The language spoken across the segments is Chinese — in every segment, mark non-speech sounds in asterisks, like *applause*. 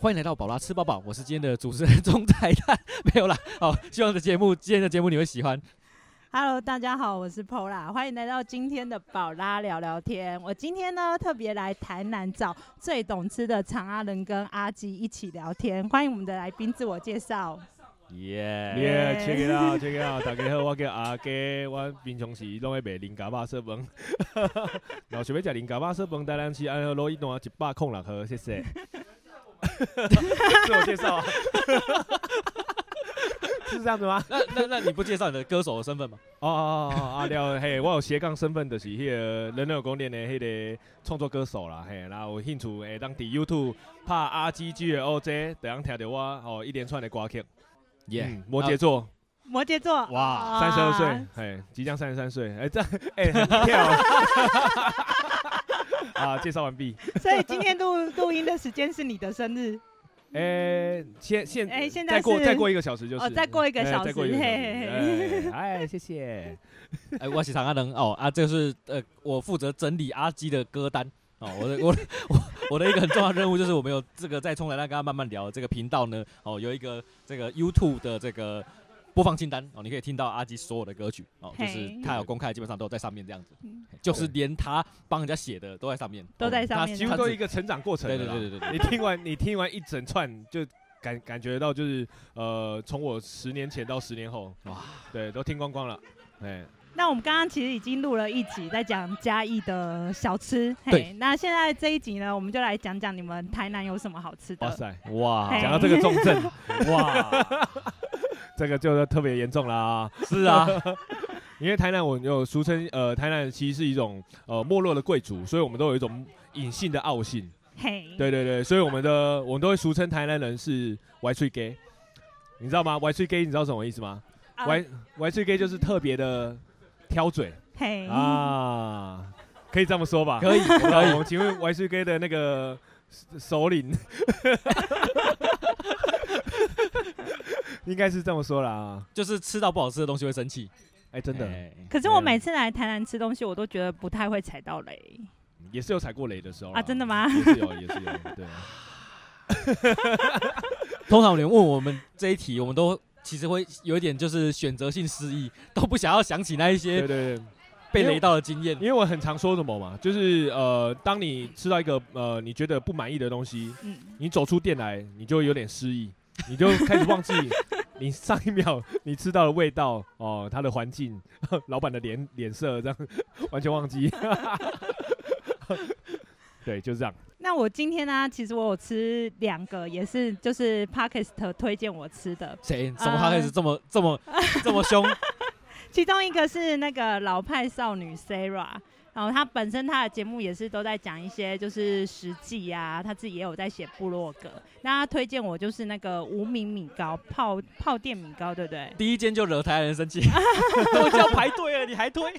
欢迎来到宝拉吃饱饱，我是今天的主持人钟彩蛋，*laughs* 没有啦，好，希望的节目今天的节目你会喜欢。Hello，大家好，我是 Pola，欢迎来到今天的宝拉聊聊天。我今天呢特别来台南找最懂吃的常阿伦跟阿基一起聊天，欢迎我们的来宾自我介绍。耶、耶，check it out，check it out，大家好，我叫阿基，我平常时拢会卖零加肉色饭，*laughs* 然后想要食零加肉色饭，台南市安和路一段一百空六盒，谢谢。*laughs* 自我介绍啊，*laughs* 是这样子吗？那那那你不介绍你的歌手的身份吗？哦哦哦，阿廖，嘿，我有斜杠身份，就是迄个人人有讲练的迄个创作歌手啦，嘿，然后有兴趣会当伫 YouTube 拍 R G G 的 O J，就当听到我哦一连串的歌曲。耶、嗯摩羯座，摩羯座，哇三十二岁，哎，即将三十三岁，哎，这样，哎，很跳哦。啊，介绍完毕。*laughs* 所以今天录录音的时间是你的生日，*laughs* 哎，现现哎现在再过再过一个小时就是，哦再过一个哎小再过一个小时嘿嘿时。哎，哎谢谢。*laughs* 哎，我是常阿能哦啊，这是呃，我负责整理阿基的歌单哦。我的我我我的一个很重要任务就是我们有这个在冲来那跟他慢慢聊这个频道呢哦，有一个这个 YouTube 的这个播放清单哦，你可以听到阿基所有的歌曲哦，就是他有公开，基本上都在上面这样子。嗯，就是连他帮人家写的都在上面，都在哦上面几乎都一个成长过程对。对对对对对，你听完你听完一整串就。感感觉到就是呃，从我十年前到十年后，哇，对，都听光光了，哎，那我们刚刚其实已经录了一集，在讲嘉义的小吃。对。嘿，那现在这一集呢，我们就来讲讲你们台南有什么好吃的。哇塞，哇。讲到这个重症，*laughs* 哇，这个就特别严重啦啊！是啊，*laughs* 因为台南我有俗称，呃，台南其实是一种呃没落的贵族，所以我们都有一种隐性的傲性。嘿，对对对，所以我们的我们都会俗称台南人是歪脆 gay，你知道吗？歪脆 gay 你知道什么意思吗？啊歪歪脆 gay 就是特别的挑嘴嘿，啊，可以这么说吧？可以可以我们请问歪脆 gay 的那个首领，*laughs* *laughs* 应该是这么说啦啊！就是吃到不好吃的东西会生气，哎，真的哎可是我每次来台南吃东西，我都觉得不太会踩到雷也是有踩过雷的时候啊！真的？吗？也是有，也是有，*laughs* 对。通常有人问我们这一题，我们都其实会有一点就是选择性失忆，都不想要想起那一些对对，被雷到的经验因。为我很常说什么嘛，就是呃，当你吃到一个呃你觉得不满意的东西，嗯，你走出店来，你就有点失忆，你就开始忘记 *laughs* 你上一秒你吃到的味道哦，它的环境，*laughs* 老板的脸脸色，这样完全忘记。*laughs* 对，就是这样。那我今天呢，其实我有吃两个，也是就是 Parkist 推荐我吃的，谁？什么他开始这么这么这么凶？其中一个是那个老派少女 Sarah，然后他本身他的节目也是都在讲一些就是实际啊，他自己也有在写部落格。那他推荐我就是那个无名米糕泡泡店米糕，对不对？第一间就惹台湾人生气，*laughs* 都叫排队了，你还推？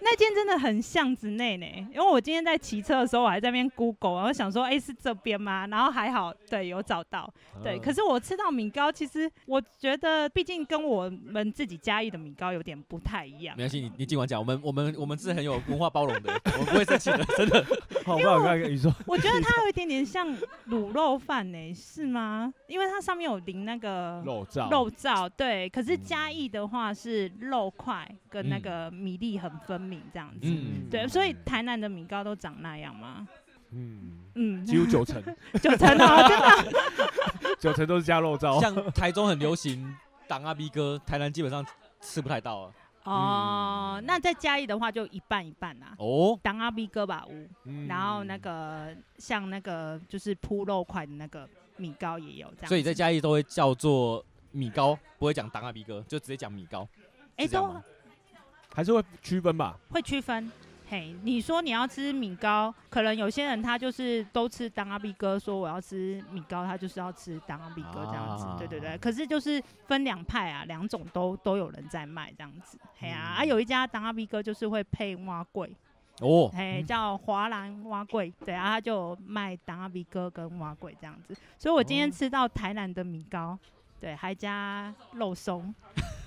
那间真的很巷子内呢，因为我今天在骑车的时候，我还在那边 Google，然后想说，哎、是这边吗？然后还好，对，有找到。对，可是是我吃到米糕，其实我觉得，毕竟跟我们自己嘉义的米糕有点不太一样没。关系，你你尽管讲，我们我们我们是很有文化包容的，*laughs* 我们不会生气的，真的。*laughs* 好，不好跟你说，*laughs* 我觉得它有一点点像卤肉饭呢，是吗？因为它上面有淋那个肉燥，肉燥，对。可是嘉义的话是肉块跟那嗯个米粒很分明这样子。嗯，对，所以台南的米糕都长那样吗？嗯，嗯，几乎九成，九成哦，真的。九成都是加肉燥。像台中很流行党阿 B 哥，台南基本上吃不太到啊。哦，嗯那在嘉义的话就一半一半啦。哦，当阿 B 哥吧屋，嗯然后那个像那个就是铺肉块的那个米糕也有这样。所以在嘉义都会叫做米糕，不会讲当阿 B 哥，就直接讲米糕。哎都还是会区分吧。会区分。嘿，你说你要吃米糕，可能有些人他就是都吃当阿 B 哥，说我要吃米糕，他就是要吃当阿 B 哥这样子，啊对对对。可是就是分两派啊，两种都都有人在卖这样子。嘿啊，嗯啊有一家当阿 B 哥就是会配蛙桂，哦，嘿，叫华兰蛙桂，对啊，他就有卖当阿 B 哥跟蛙桂这样子。所以我今天哦吃到台南的米糕，对，还加肉松，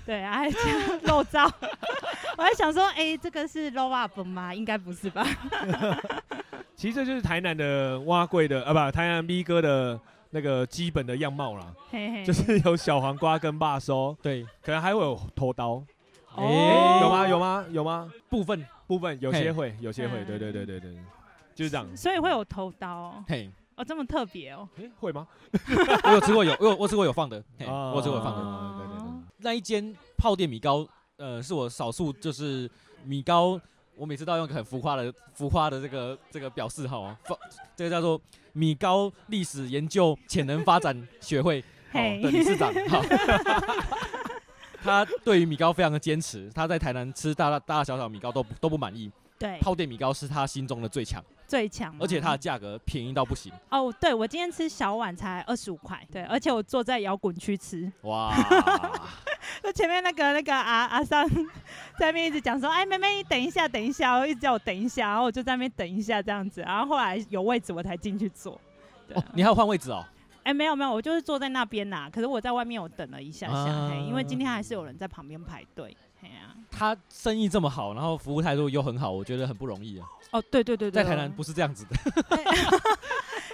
对，啊还加肉照。*laughs* 我还想说，哎、这个是 low up 吗？应该不是吧？*laughs* 其实这就是台南的蛙贵的啊，不，台南 B 哥的那个基本的样貌啦，嘿嘿，就是有小黄瓜跟霸收，对，可能还会有偷刀，哦诶有吗？有吗？有吗？部分部分有些嘿会，有些会，嗯对对对对对，就是这样。所以会有头刀哦，嘿，哦，这么特别哦。诶，会吗？*laughs* 我有吃过有，我有我吃过有放的，我吃过有放的。那一间泡店米糕，呃，是我少数就是米糕，我每次都要用很浮夸的浮夸的这个这个表示哈，哦 *laughs* 这个叫做米糕历史研究潜能发展学会。好的理事长，*laughs* 好，他对于米糕非常的坚持，他在台南吃大大大大小小米糕都不都不满意，对，泡店米糕是他心中的最强，最强，而且它的价格便宜到不行，哦，对我今天吃小碗才二十五块，对，而且我坐在摇滚区吃，哇，就前面那个那个阿阿桑在那边一直讲说，哎，妹妹你等一下，等一下，然后一直叫我等一下，然后我就在那边等一下这样子，然后后来有位置我才进去坐。对你还要换位置哦，哎、没有没有，我就是坐在那边呐。可是我在外面我等了一下下，因为今天还是有人在旁边排队。他生意这么好，然后服务态度又很好，我觉得很不容易啊。哦，对对对对，在台南不是这样子的，*laughs*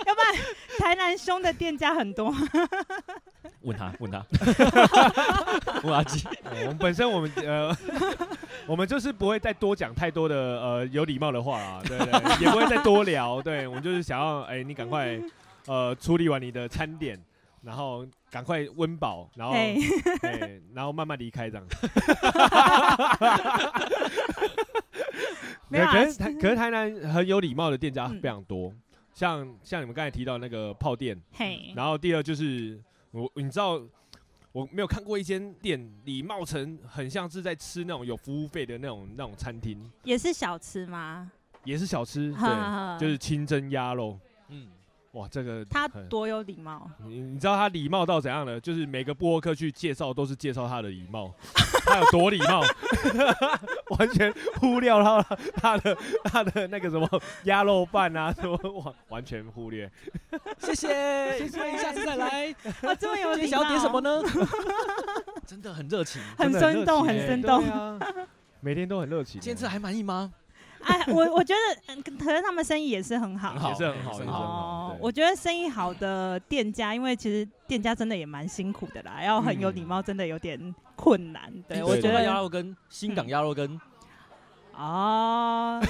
要不然台南凶的店家很多。问 *laughs* 他问他，*laughs* 问阿基，哦我们本身我们呃，我们就是不会再多讲太多的呃有礼貌的话啊，对对，也不会再多聊，对我们就是想要哎、你赶快呃处理完你的餐点，然后赶快温饱，然后 *laughs* 然后慢慢离开这样。*laughs* 没有啊可是台可是台南很有礼貌的店家嗯非常多，像像你们刚才提到那个泡店，嘿，然后第二就是我，你知道我没有看过一间店礼貌成很像是在吃那种有服务费的那种那种餐厅，也是小吃吗？也是小吃，哈对，就是清蒸鸭肉，嗯，哇，这个他多有礼貌。你你知道他礼貌到怎样呢？就是每个播客去介绍都是介绍他的礼貌，*laughs* 他有多礼貌，*laughs* 完全忽略到他的他的那个什么鸭肉饭啊，什么完完全忽略。谢谢，谢谢，下次再来。*laughs* 啊，这么有礼貌。今天想要点什么？呢？真的很热情。很生动，很生动每天都很热情。今天吃的还满意吗？*laughs* 哎，我我觉得，嗯可是他们生意也是很好。也是很好，也是很好。我觉得生意好的店家，因为其实店家真的也蛮辛苦的啦，要很有礼貌，真的有点困难。对，哎我觉得鸭得肉羹、新港鸭肉羹，哦，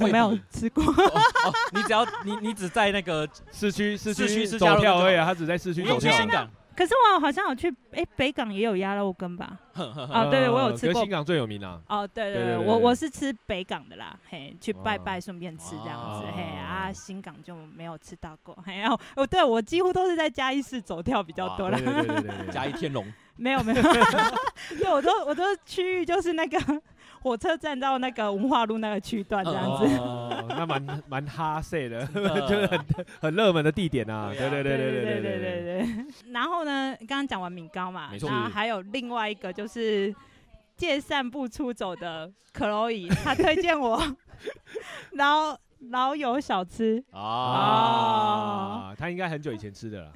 我没有吃过。哦哦，你只要你你只在那个市区市市区区走吃鸭肉羹跳而已啊，他只在市区走跳。新港，可是我好像有去，哎、北港也有鸭肉羹吧？哼哼哼哦对我有吃过新港最有名啊。哦，对对对，我我是吃北港的啦，嘿，去拜哦拜顺便吃这样子，哦嘿啊，新港就没有吃到过，嘿，然后哦，对我几乎都是在嘉义市走跳比较多啦对，对对对对对。嘉义天龙，没有没有，*laughs* 对我都我都区域就是那个火车站到那个文化路那个区段这样子，哦，*laughs* 那蛮蛮哈塞的，就是很很热门的地点啊。对啊对对对对对对对对对。然后呢，刚刚讲完米糕嘛那还有另外一个就是借散步出走的克洛伊，他推荐我 *laughs* 老老友小吃。啊，啊，他应该很久以前吃的了。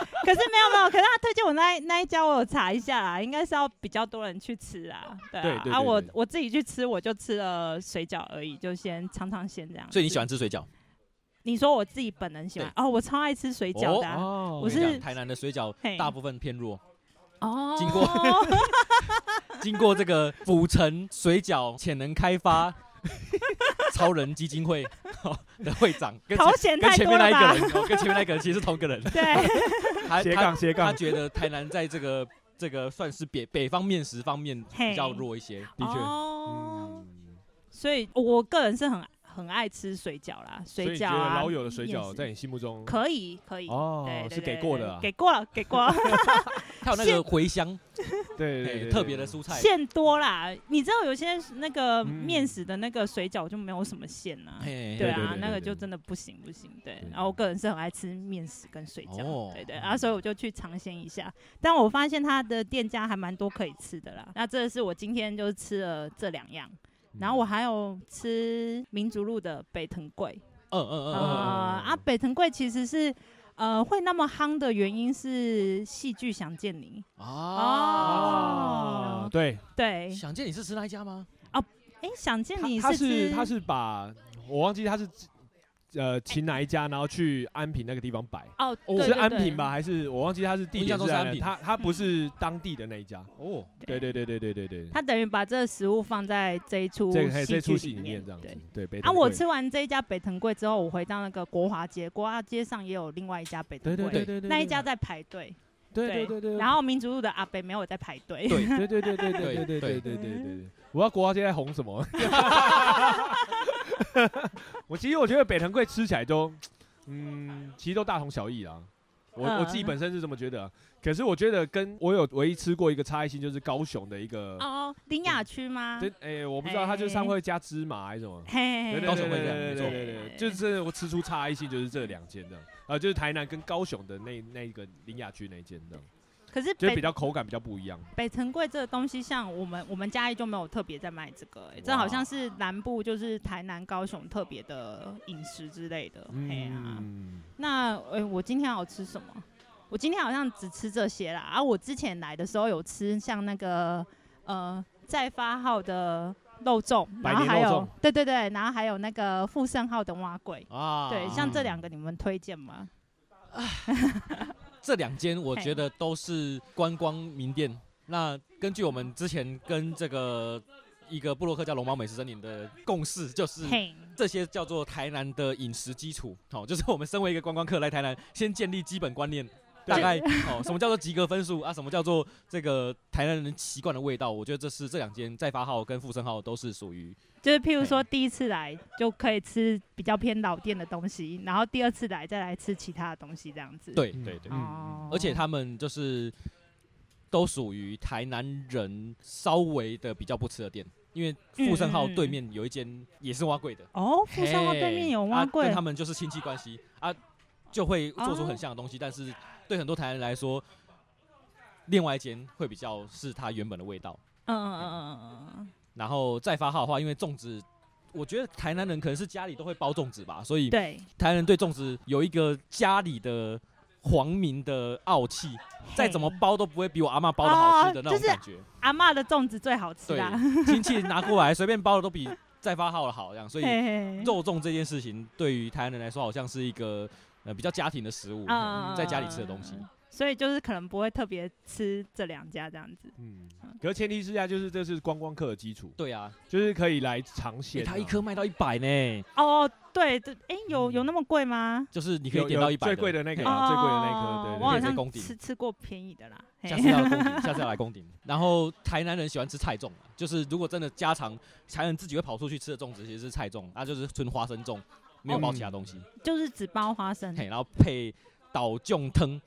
*laughs* 可是没有没有，可是他推荐我那一那一家，我有查一下啦，应该是要比较多人去吃啊，对啊，啊我我自己去吃，我就吃了水饺而已，就先尝尝鲜这样。所以你喜欢？吃水饺？你说我自己本人喜欢哦，我超爱吃水饺的啊、哦我是台南的水饺大部分偏弱，哦，经过 *laughs* 经过这个府城水饺潜能开发 *laughs* 超人基金会的会长，跟跟前面那？一个人，哦跟前面那个人其实是同个人。对，*laughs* 他他斜杠斜杠，他觉得台南在这个这个算是北北方面食方面比较弱一些。的确，哦，嗯，所以我个人是很很爱吃水饺啦，水饺啊，老友的水饺在你心目中？可以可以。哦是给过的啊。给过了 *laughs* 给过。了，还有那个茴香，对对特别的蔬菜，馅多啦。你知道有些那个嗯。面食的那个水饺就没有什么馅啊。对啊，那个就真的不行不行。对。对，然后我个人是很爱吃面食跟水饺，哦。对对，然后所以我就去尝鲜一下。但我发现它的店家还蛮多可以吃的啦。那这是我今天就吃了这两样，然后我还有吃民族路的北藤贵。嗯嗯嗯呃嗯啊，北藤贵其实是呃会那么夯的原因是戏剧《想见你嗯哦啊，对，》。对，想见你是吃那一家吗？哎，想见他你他是他是把我忘记他是呃请哪一家，然后去安平那个地方摆。哦，哦是安平吧？还是我忘记他是地点是安平他他不是当地的那一家。哦，对对对对对对对，他等于把这个食物放在这一出这个还这出戏里面这样子对。。对，北啊，我吃完这一家北藤贵之后，我回到那个国华街，国华街上也有另外一家北藤贵，对对对对对，那一家在排队，对对对对，然后民族路的阿北没有在排队，对对对对对对对对对对对对对对，我要国华街在红什么？*laughs* *laughs* 我其实我觉得北藤贵吃起来都，嗯，其实都大同小异啦。我我自己嗯本身是这么觉得啊，可是我觉得跟我有唯一吃过一个差异性，就是高雄的一个，哦，林雅区吗？对，哎，我不知道它就是上面会加芝麻还是什么。高雄会对这样没错对对就是我吃出差异性，就是这两间的，啊，就是台南跟高雄的那那一个林雅区那一间的，可是就比北较口感比较不一样。北城贵这个东西，像我们我们嘉义就没有特别在卖这个、欸，这好像是南部就是台南、高雄特别的饮食之类的。哎呀、嗯，那呃、我今天要吃什么？我今天好像只吃这些啦。啊，我之前来的时候有吃像那个呃再发号的肉粽，百然后还有对对对，然后还有那个富盛号的蛙桂。啊，对，像这嗯两个你们推荐吗？*laughs* 这两间我觉得都是观光名店。那根据我们之前跟这个一个布洛克叫龙猫美食森林的共识，就是，这些叫做台南的饮食基础。好、*laughs* 就是我们身为一个观光客来台南，先建立基本观念。大概哦，什么叫做及格分数啊？什么叫做这个台南人习惯的味道？我觉得这是这两间在发号跟富生号都是属于就是譬如说第一次来就可以吃比较偏老店的东西，然后第二次来再来吃其他的东西，这样子。对嗯对对，哦，而且他们就是都属于台南人稍微的比较不吃的店，因为富盛号对面有一间也是蛙贵的，哦，富盛号对面有蛙嘿啊柜。跟他们就是亲戚关系啊，就会做出哦很像的东西，但是对很多台南人来说，另外一间会比较是它原本的味道。嗯嗯嗯嗯嗯嗯然后再发号的话，因为粽子，我觉得台南人可能是家里都会包粽子吧，所以台南人对粽子有一个家里的皇民的傲气，再怎么包都不会比我阿妈包的好吃的那种感觉。阿嬷的粽子最好吃对啦。，亲戚拿过来随便包的都比再发号的好，这样。所以肉粽这件事情对于台南人来说，好像是一个呃比较家庭的食物，嗯在家里吃的东西。所以就是可能不会特别吃这两家这样子。嗯，可是前提之下就是这是观光客的基础，对啊，就是可以来尝欸鲜啊。它一颗卖到一百呢，哦，对对，哎，有有那么贵吗？就是你可以点到一百最贵的那个最贵的那颗哦对对我好像可以在宫顶吃吃过便宜的啦。*laughs* 下次要来宫顶，下次要来宫顶。然后台南人喜欢吃菜粽啊，就是如果真的家常，台南人自己会跑出去吃的粽子其实是菜粽，那就是纯花生粽，没有包其他东西。就是只包花生，嘿，然后配倒粽汤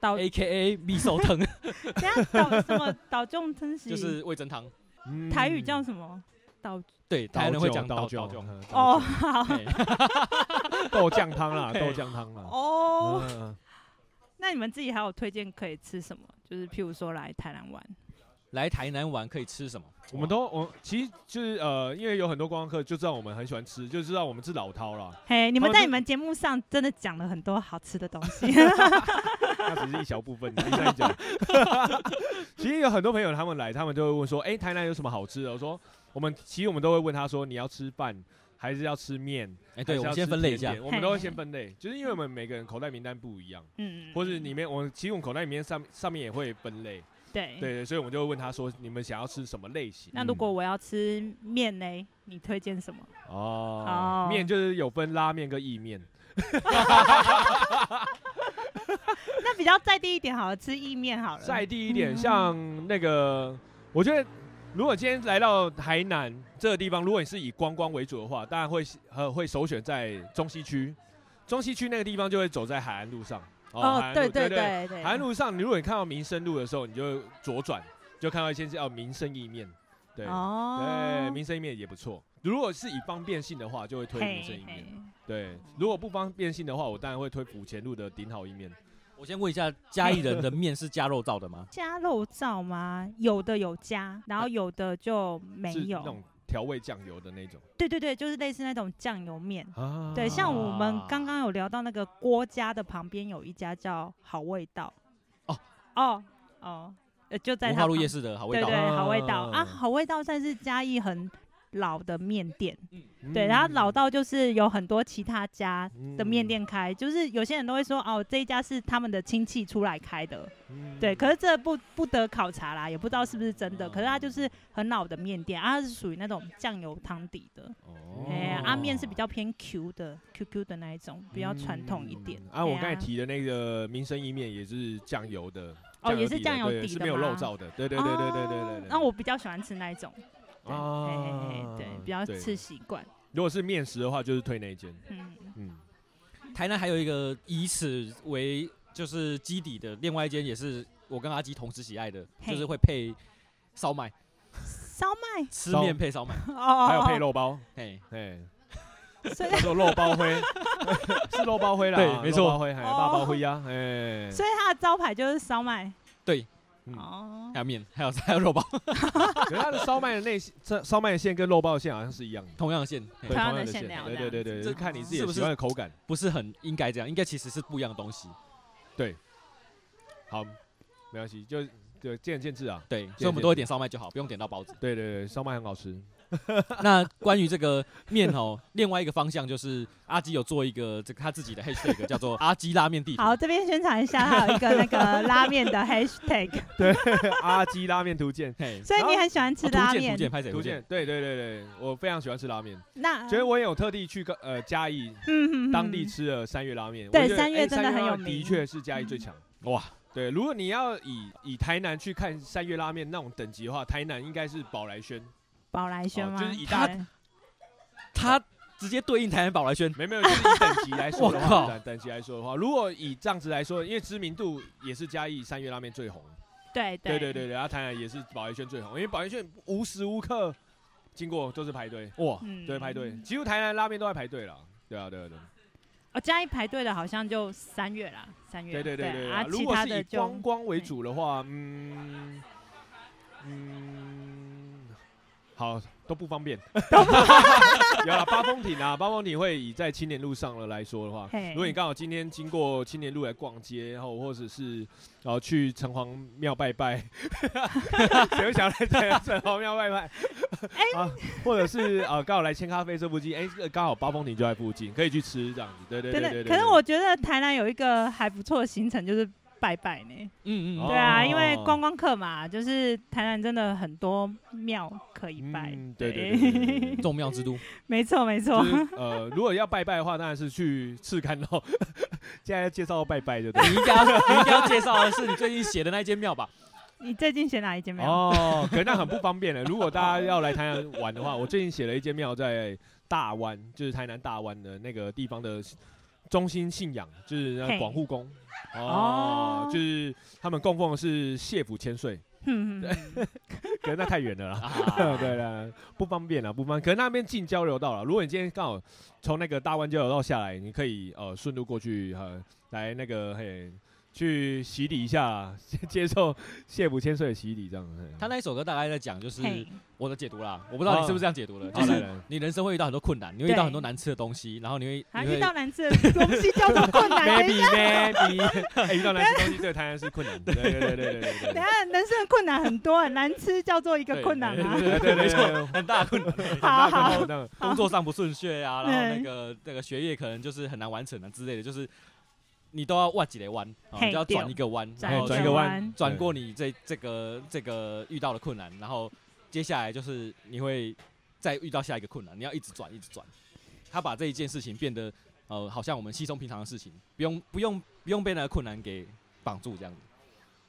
倒，A K A 米手藤，*laughs* 等下岛什么倒粽汤是就是味噌汤。嗯。台语叫什么？岛对，台湾人会讲导酒。哦，好。嘿。*laughs* 豆酱汤啦，嘿。豆酱汤啦。哦。嗯。那你们自己还有推荐可以吃什么？就是譬如说来台南玩，来台南玩可以吃什么？我们都我其实就是呃，因为有很多观光客就知道我们很喜欢吃，就知道我们是老饕了。嘿，你们在你们节目上真的讲了很多好吃的东西。*laughs* 那只是一小部分，你再讲。*laughs* 其实有很多朋友他们来，他们就会问说：“哎、台南有什么好吃的？”我说：“我们其实我们都会问他说，你要吃饭还是要吃面？哎，对，我们先分类一下。我们都会先分类，就是因为我们每个人口袋名单不一样，嗯，或是里面我其实我们口袋里面上上面也会分类，对对对，所以我们就会问他说：你们想要吃什么类型？那如果我要吃面呢？你推荐什么？哦哦，面就是有分拉面跟意面。*laughs* 那比较在地一点好了，吃意面好了。在地一点，嗯像那个，我觉得如果今天来到台南这个地方，如果你是以观光为主的话，当然会呃会首选在中西区。中西区那个地方就会走在海岸路上。哦对路对对对岸路上，如果你看到民生路的时候，你就左转，就看到一些叫民生意面。对，哦，对，民生意面也不错。如果是以方便性的话，就会推民生意面。嘿对，如果不方便性的话，我当然会推府前路的顶好意面。我先问一下，嘉义人的面是加肉燥的吗？*laughs* 加肉燥吗？有的有加，然后有的就没有是那种。调味酱油的那种。对对对，就是类似那种酱油面。啊对，像我们刚刚有聊到那个郭家的旁边有一家叫好味道。哦哦哦，呃，就在它旁文化路夜市的好味道对对，啊好味道啊，啊好味道算是嘉义很老的面店。对然后老到就是有很多其他家的面店开就是有些人都会说哦这一家是他们的亲戚出来开的对可是这不不得考察啦也不知道是不是真的可是它就是很老的面店啊它是属于那种酱油汤底的。哎啊面是比较偏 q 的 qq 的那一种比较传统一点啊我刚才提的那个民生意面也是酱油的哦也是酱油底的是没有肉燥的对对对对对对对那我比较喜欢吃那一种。啊嘿嘿嘿对，比较对吃习惯，如果是面食的话，就是推那一间，嗯，嗯，台南还有一个以此为就是基底的，另外一间也是我跟阿基同时喜爱的，嘿。就是会配烧麦，烧麦？吃烧面配烧麦，*laughs* 哦，还有配哦，肉包，*laughs* 嘿，哎，哦所以叫做肉包灰，*laughs* 是肉包灰啦，对没错。肉包灰，哎，哦八包灰呀，哎，所以它的招牌就是烧麦，对，嗯哦还，有面，*laughs* 还有还有肉包，可是它的烧麦的内这烧麦的馅跟肉包的馅好像是一样的，同样的馅，对，同样的的馅对对对对，这就看你自己喜欢的口感。不是很应该这样，应该其实是不一样的东西。对好，没关系，就就见仁见智啊。对，所以我们多一点烧麦就好，不用点到包子。对对对，烧麦很好吃。*laughs* 那关于这个面哦，另外一个方向就是阿基有做一个这个他自己的 hashtag 叫做阿基拉面地图。好，这边宣传一下，还有一个那个拉面的 hashtag，*laughs* 对阿基拉面图鉴，嘿，所以你很喜欢吃哦图鉴图拉面，鉴拍谁图鉴，？对对对对，我非常喜欢吃拉面，那所以我也有特地去个呃嘉义嗯当地吃了三月拉面。对三月真的很有三月的确是嘉义最强。哇，对，如果你要以以台南去看三月拉面那种等级的话，台南应该是宝来轩，宝来轩哦吗？就是以大对他直接对应台南宝来轩，没有没有，就是以等级来说的 *laughs* 我靠话，等等级来说的话，如果以这样子来说，因为知名度也是嘉义三月拉面最红。对对对对对对，然后台南也是宝来轩最红，因为宝来轩无时无刻经过都是排队，哇，嗯对排队，几乎台南拉面都在排队了。对啊，对啊，对啊，哦，嘉义排队的好像就三月啦，三月。对对对对啊，如其果是以他的就观光为主的话，嗯嗯，好都不方便。*laughs* 有了八风亭啊，八风亭会以在青年路上了来说的话，如果你刚好今天经过青年路来逛街，然后或者是然后去城隍庙拜拜，*laughs* 谁会想来城隍庙拜拜？啊，或者是啊刚好来千咖啡这附近，哎，这个刚好八风亭就在附近，可以去吃这样子。对对。对对。可是我觉得台南有一个还不错的行程，就是拜拜呢。嗯嗯哦对啊，因为哦观光客嘛，就是台南真的很多庙可以拜嗯。对对对众庙之都，没错没错就。是呃，如果要拜拜的话，当然是去赤坎喽。*laughs* 现在要介绍拜拜，对不对？你应该要你应该要介绍的是你最近写的那间庙吧？你最近写哪一间庙？哦，可能那很不方便了。如果大家要来台南玩的话，我最近写了一间庙在大湾，就是台南大湾的那个地方的中心信仰，就是广护宫。哦。哦，就是他们供奉的是谢府千岁，*laughs* 可能那太远了啦。啊。*laughs* 对了，不方便了，不方便。可是那边近交流道了，如果你今天刚好从那个大湾交流道下来，你可以呃顺路过去呃来那个嘿去洗礼一下啦，*laughs* 接受谢普千岁的洗礼这样。嘿他那一首歌大概在讲就是，我的解读啦，我不知道你是不是这样解读的，就是你人生会遇到很多困难，你会遇到很多难吃的东西，然后你会遇到难吃的东西叫做困难。*laughs* 等一 maybe 下，maybe，*laughs* 哎遇到难吃东西对台南是困难。对对对对对对对等下，人生的困难很多，难吃叫做一个困难啊。对对对，没错，很大困难。好好工作上不顺遂啊，然后那嗯个那个学业可能就是很难完成啊之类的，就是你都要弯几个弯，啊你就要转一个弯，然后转一个弯转过你这这个这个遇到的困难，然后接下来就是你会再遇到下一个困难，你要一直转一直转。他把这一件事情变得呃，好像我们稀松平常的事情，不用不用不用被那个困难给绑住这样子。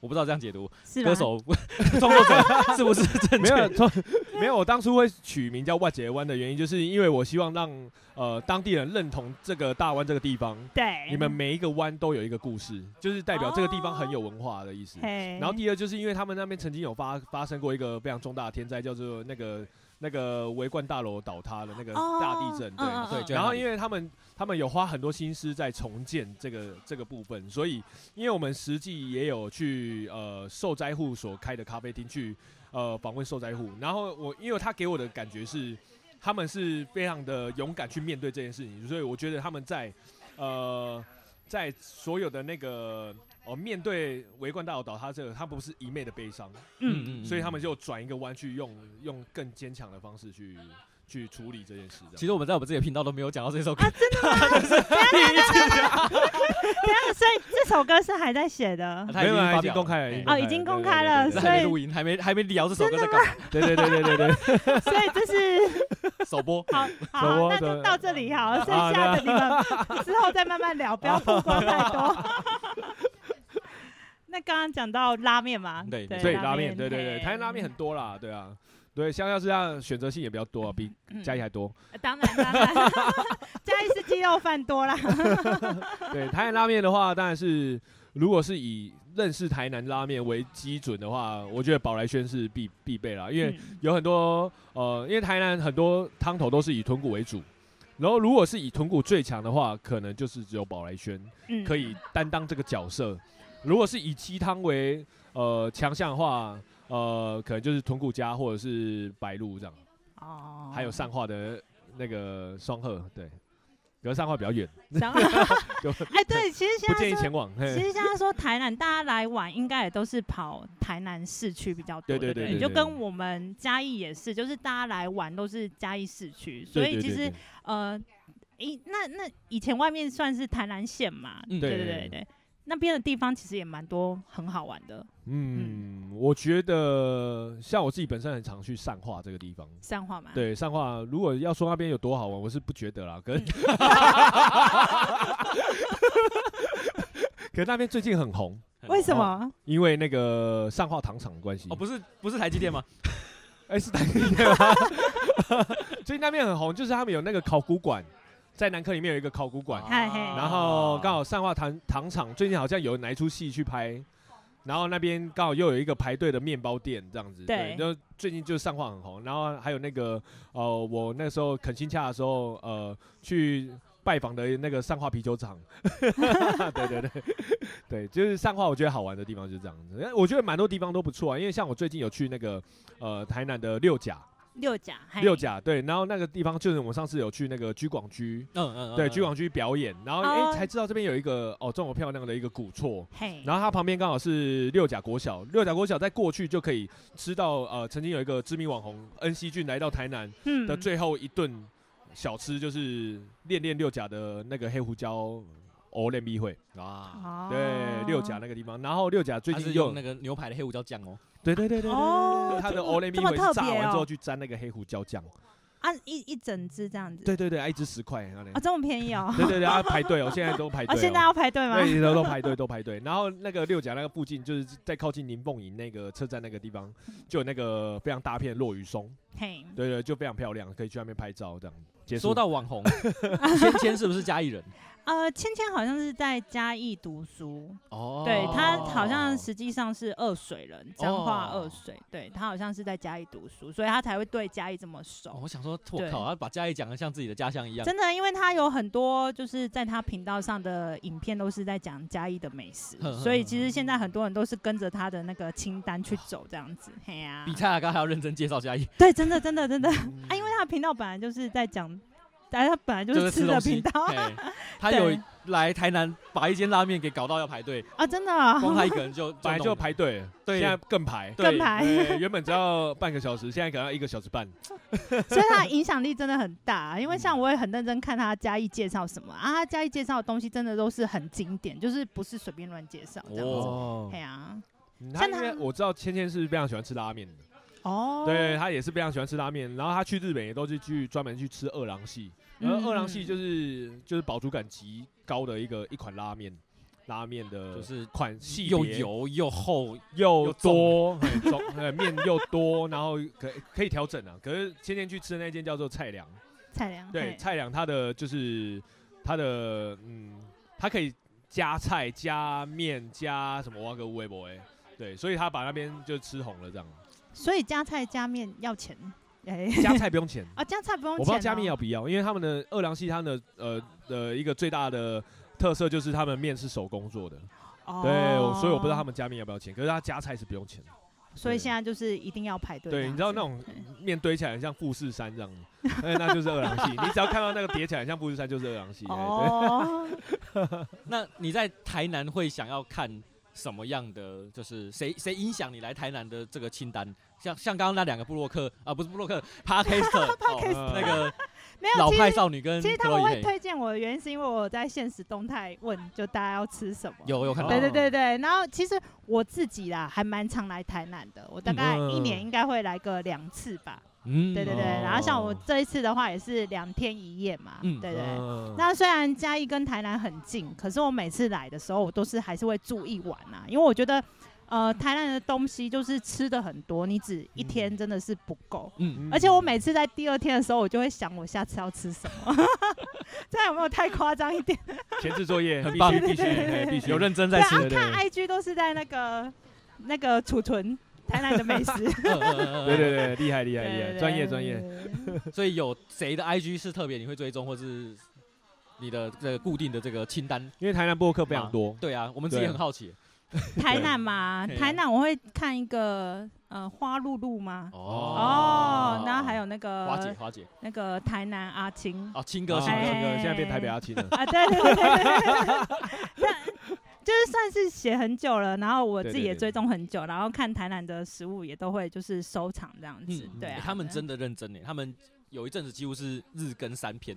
我不知道这样解读，是歌手 *laughs* 创作者 *laughs* 是不是正确？没有没有，我当初会取名叫万杰湾的原因，就是因为我希望让呃当地人认同这个大湾这个地方，对，你们每一个湾都有一个故事，就是代表这个地方很有文化的意思。嘿，然后第二就是因为他们那边曾经有发发生过一个非常重大的天灾，叫做那个那个维冠大楼倒塌的那个哦大地震，对。对然后因为他们他们有花很多心思在重建这个这个部分，所以因为我们实际也有去呃受灾户所开的咖啡厅去呃访问受灾户，然后我因为他给我的感觉是他们是非常的勇敢去面对这件事情，所以我觉得他们在呃在所有的那个哦面对围观大佬倒塌这个，他不是一昧的悲伤，嗯嗯，所以他们就转一个弯去用用更坚强的方式去去处理这件事。其实我们在我们自己的频道都没有讲到这首歌啊，，真的吗？等一下所以这首歌是还在写的他没有啊，已经公开了，了哦已经公开了对对只是所以还没录音，还没还没聊这首歌在干嘛，对对对对对对对，所以这是首播。好好那就到这里好了，剩啊下的你们之后再慢慢聊，不要曝光太多。那刚刚讲到拉面嘛，对所以拉面，对对对，台南拉面很多啦，对啊，对，相较之下选择性也比较多啊，比嗯嘉义还多。当然当然，*laughs* 嘉义是鸡肉饭多啦。*laughs* 对，台南拉面的话，当然是如果是以认识台南拉面为基准的话，我觉得宝来轩是必必备啦，因为嗯有很多呃，因为台南很多汤头都是以豚骨为主，然后如果是以豚骨最强的话，可能就是只有宝来轩嗯可以担当这个角色。如果是以鸡汤为呃强项的话，呃，可能就是豚骨家或者是白鹿这样，哦，还有善化的那个双鹤，对，可是上化比较远，*laughs* 哎，对，其实现在不建议前往。其实现在说台南，大家来玩应该也都是跑台南市区比较多，对对对就跟我们嘉义也是，就是大家来玩都是嘉义市区，所以其实呃，以那那以前外面算是台南县嘛，对对对。对，那边的地方其实也蛮多很好玩的，嗯，我觉得像我自己本身很常去善化这个地方。善化嘛，对，善化如果要说那边有多好玩，我是不觉得啦。可是，*laughs* 可是那边最近很红，为什么？因为那个善化糖厂的关系。哦，不是不是台积电吗？*laughs* 哎、是台积电吗？*laughs* 最近那边很红，就是他们有那个考古馆，在南科里面有一个考古馆，嗨嘿然后刚好善化糖糖厂最近好像有哪一出戏去拍，然后那边刚好又有一个排队的面包店这样子，对。就最近就是善化很红，然后还有那个呃，我那时候恳亲洽的时候，呃，去拜访的那个善化啤酒厂，*laughs* 对对对对，就是善化我觉得好玩的地方就是这样子，我觉得蛮多地方都不错啊，因为像我最近有去那个呃台南的六甲，六甲，嘿。六甲对，然后那个地方就是我们上次有去那个居广居。嗯嗯，对，嗯。居广居表演，然后哎、哦。才知道这边有一个哦这么漂亮的一个古厝，嘿，然后它旁边刚好是六甲国小，六甲国小在过去就可以吃到呃曾经有一个知名网红恩熙俊来到台南嗯。的最后一顿小吃就是恋恋六甲的那个黑胡椒藕练米会，啊，哦对，六甲那个地方，然后六甲最近是用那个牛排的黑胡椒酱哦，对对对对哦对，它的这么藕练米会炸完之后去沾那个黑胡椒酱，啊一一整只这样子，对对对，啊一只十块，那里哦，这么便宜哦，对对对，要排队哦，现在都排哦，队哦，现在要排队吗？对，都都排队，都排队。然后那个六甲那个附近，就是在靠近林凤营那个车站那个地方，就有那个非常大片的落雨松，嘿，对对，就非常漂亮，可以去那边拍照这样。说到网红，芊芊是不是嘉义人？呃，芊芊好像是在嘉义读书，哦对他好像实际上是二水人，彰化哦二水，对他好像是在嘉义读书，所以他才会对嘉义这么哦熟。我想说，我对靠，他把嘉义讲的像自己的家乡一样。真的，因为他有很多就是在他频道上的影片都是在讲嘉义的美食所以其实现在很多人都是跟着他的那个清单去走这样子。嘿呀、比蔡阿刚还要认真介绍嘉义，对，真的真的真的 *laughs* 嗯啊，因为他的频道本来就是在讲，但他本来就就是是吃吃的东西频道。*laughs* 他有来台南把一间拉面给搞到要排队，啊，真的、啊，光他一个人就 *laughs* 本来就弄排队，对现在更排。更排，原本只要半个小时，现在可能要一个小时半。*laughs* 所以他的影响力真的很大。因为像我也很认真看他嘉义介绍什么啊，他嘉义介绍的东西真的都是很经典，就是不是随便乱介绍这样子。哦对啊，像他因为我知道芊芊是非常喜欢吃拉面的，哦，对他也是非常喜欢吃拉面。然后他去日本也都是去专门去吃二郎系，然后二郎系就是就是饱足感极高的一个一款拉面，拉面的就是款系又油又厚，又多，很重，呃，面又多，然后可可以调整啊。可是天天去吃的那间叫做菜良，菜良对，菜良它的就是它的嗯，它可以加菜、加面、加什么挖个微博哎，对，所以他把那边就吃红了这样。所以加菜加面要钱，哎、加菜不用钱，啊，加菜不用钱、哦，我不知道加面要不要，因为他们的二郎系他们的呃的一个最大的特色就是他们面是手工做的，哦。对，所以我不知道他们加面要不要钱，可是他加菜是不用钱。的。所以现在就是一定要排队对，你知道那种面堆起来很像富士山这样，*laughs* 哎，那就是二郎系。你只要看到那个叠起来很像富士山，就是二郎系。哦，*laughs* 那你在台南会想要看什么样的，就是谁谁影响你来台南的这个清单？像像刚刚那两个布洛克啊，不是布洛克 p a r k e s t 哦，那个 *laughs* 没有，老派少女跟其实他们会推荐我的原因，是因为我在现实动态问，就大家要吃什么。有有看到，对对对对，然后其实我自己啦，还蛮常来台南的，我大概一年嗯应该会来个两次吧。嗯对对对，哦然后像我这一次的话，也是两天一夜嘛。嗯对对。嗯那虽然嘉义跟台南很近，可是我每次来的时候，我都是还是会住一晚啊，因为我觉得，呃，台南的东西就是吃的很多，你只一天真的是不够。嗯，而且我每次在第二天的时候，我就会想我下次要吃什么，*laughs* 这样有没有太夸张一点？前置作业必很棒须必须嘿必须有认真在吃，对对看 IG 都是在那个那个储存台南的美食，*laughs* 对对对，厉害厉害厉害，专业专业。。*laughs* 所以有谁的 IG 是特别你会追踪，或是你的这个固定的这个清单？因为台南播客非常多，对啊，我们自己很好奇。台南嘛，台南我会看一个呃花露露嘛？哦哦，然后还有那个花姐个花姐那个台南阿青哦，青哥啊青哥，哎现在变台北阿青了。啊，对对对对对，那 *laughs* 就是算是写很久了，然后我自己也对对对追踪很久，然后看台南的食物也都会就是收藏这样子嗯，，对啊，他们真的认真呢，他们有一阵子几乎是日更三篇，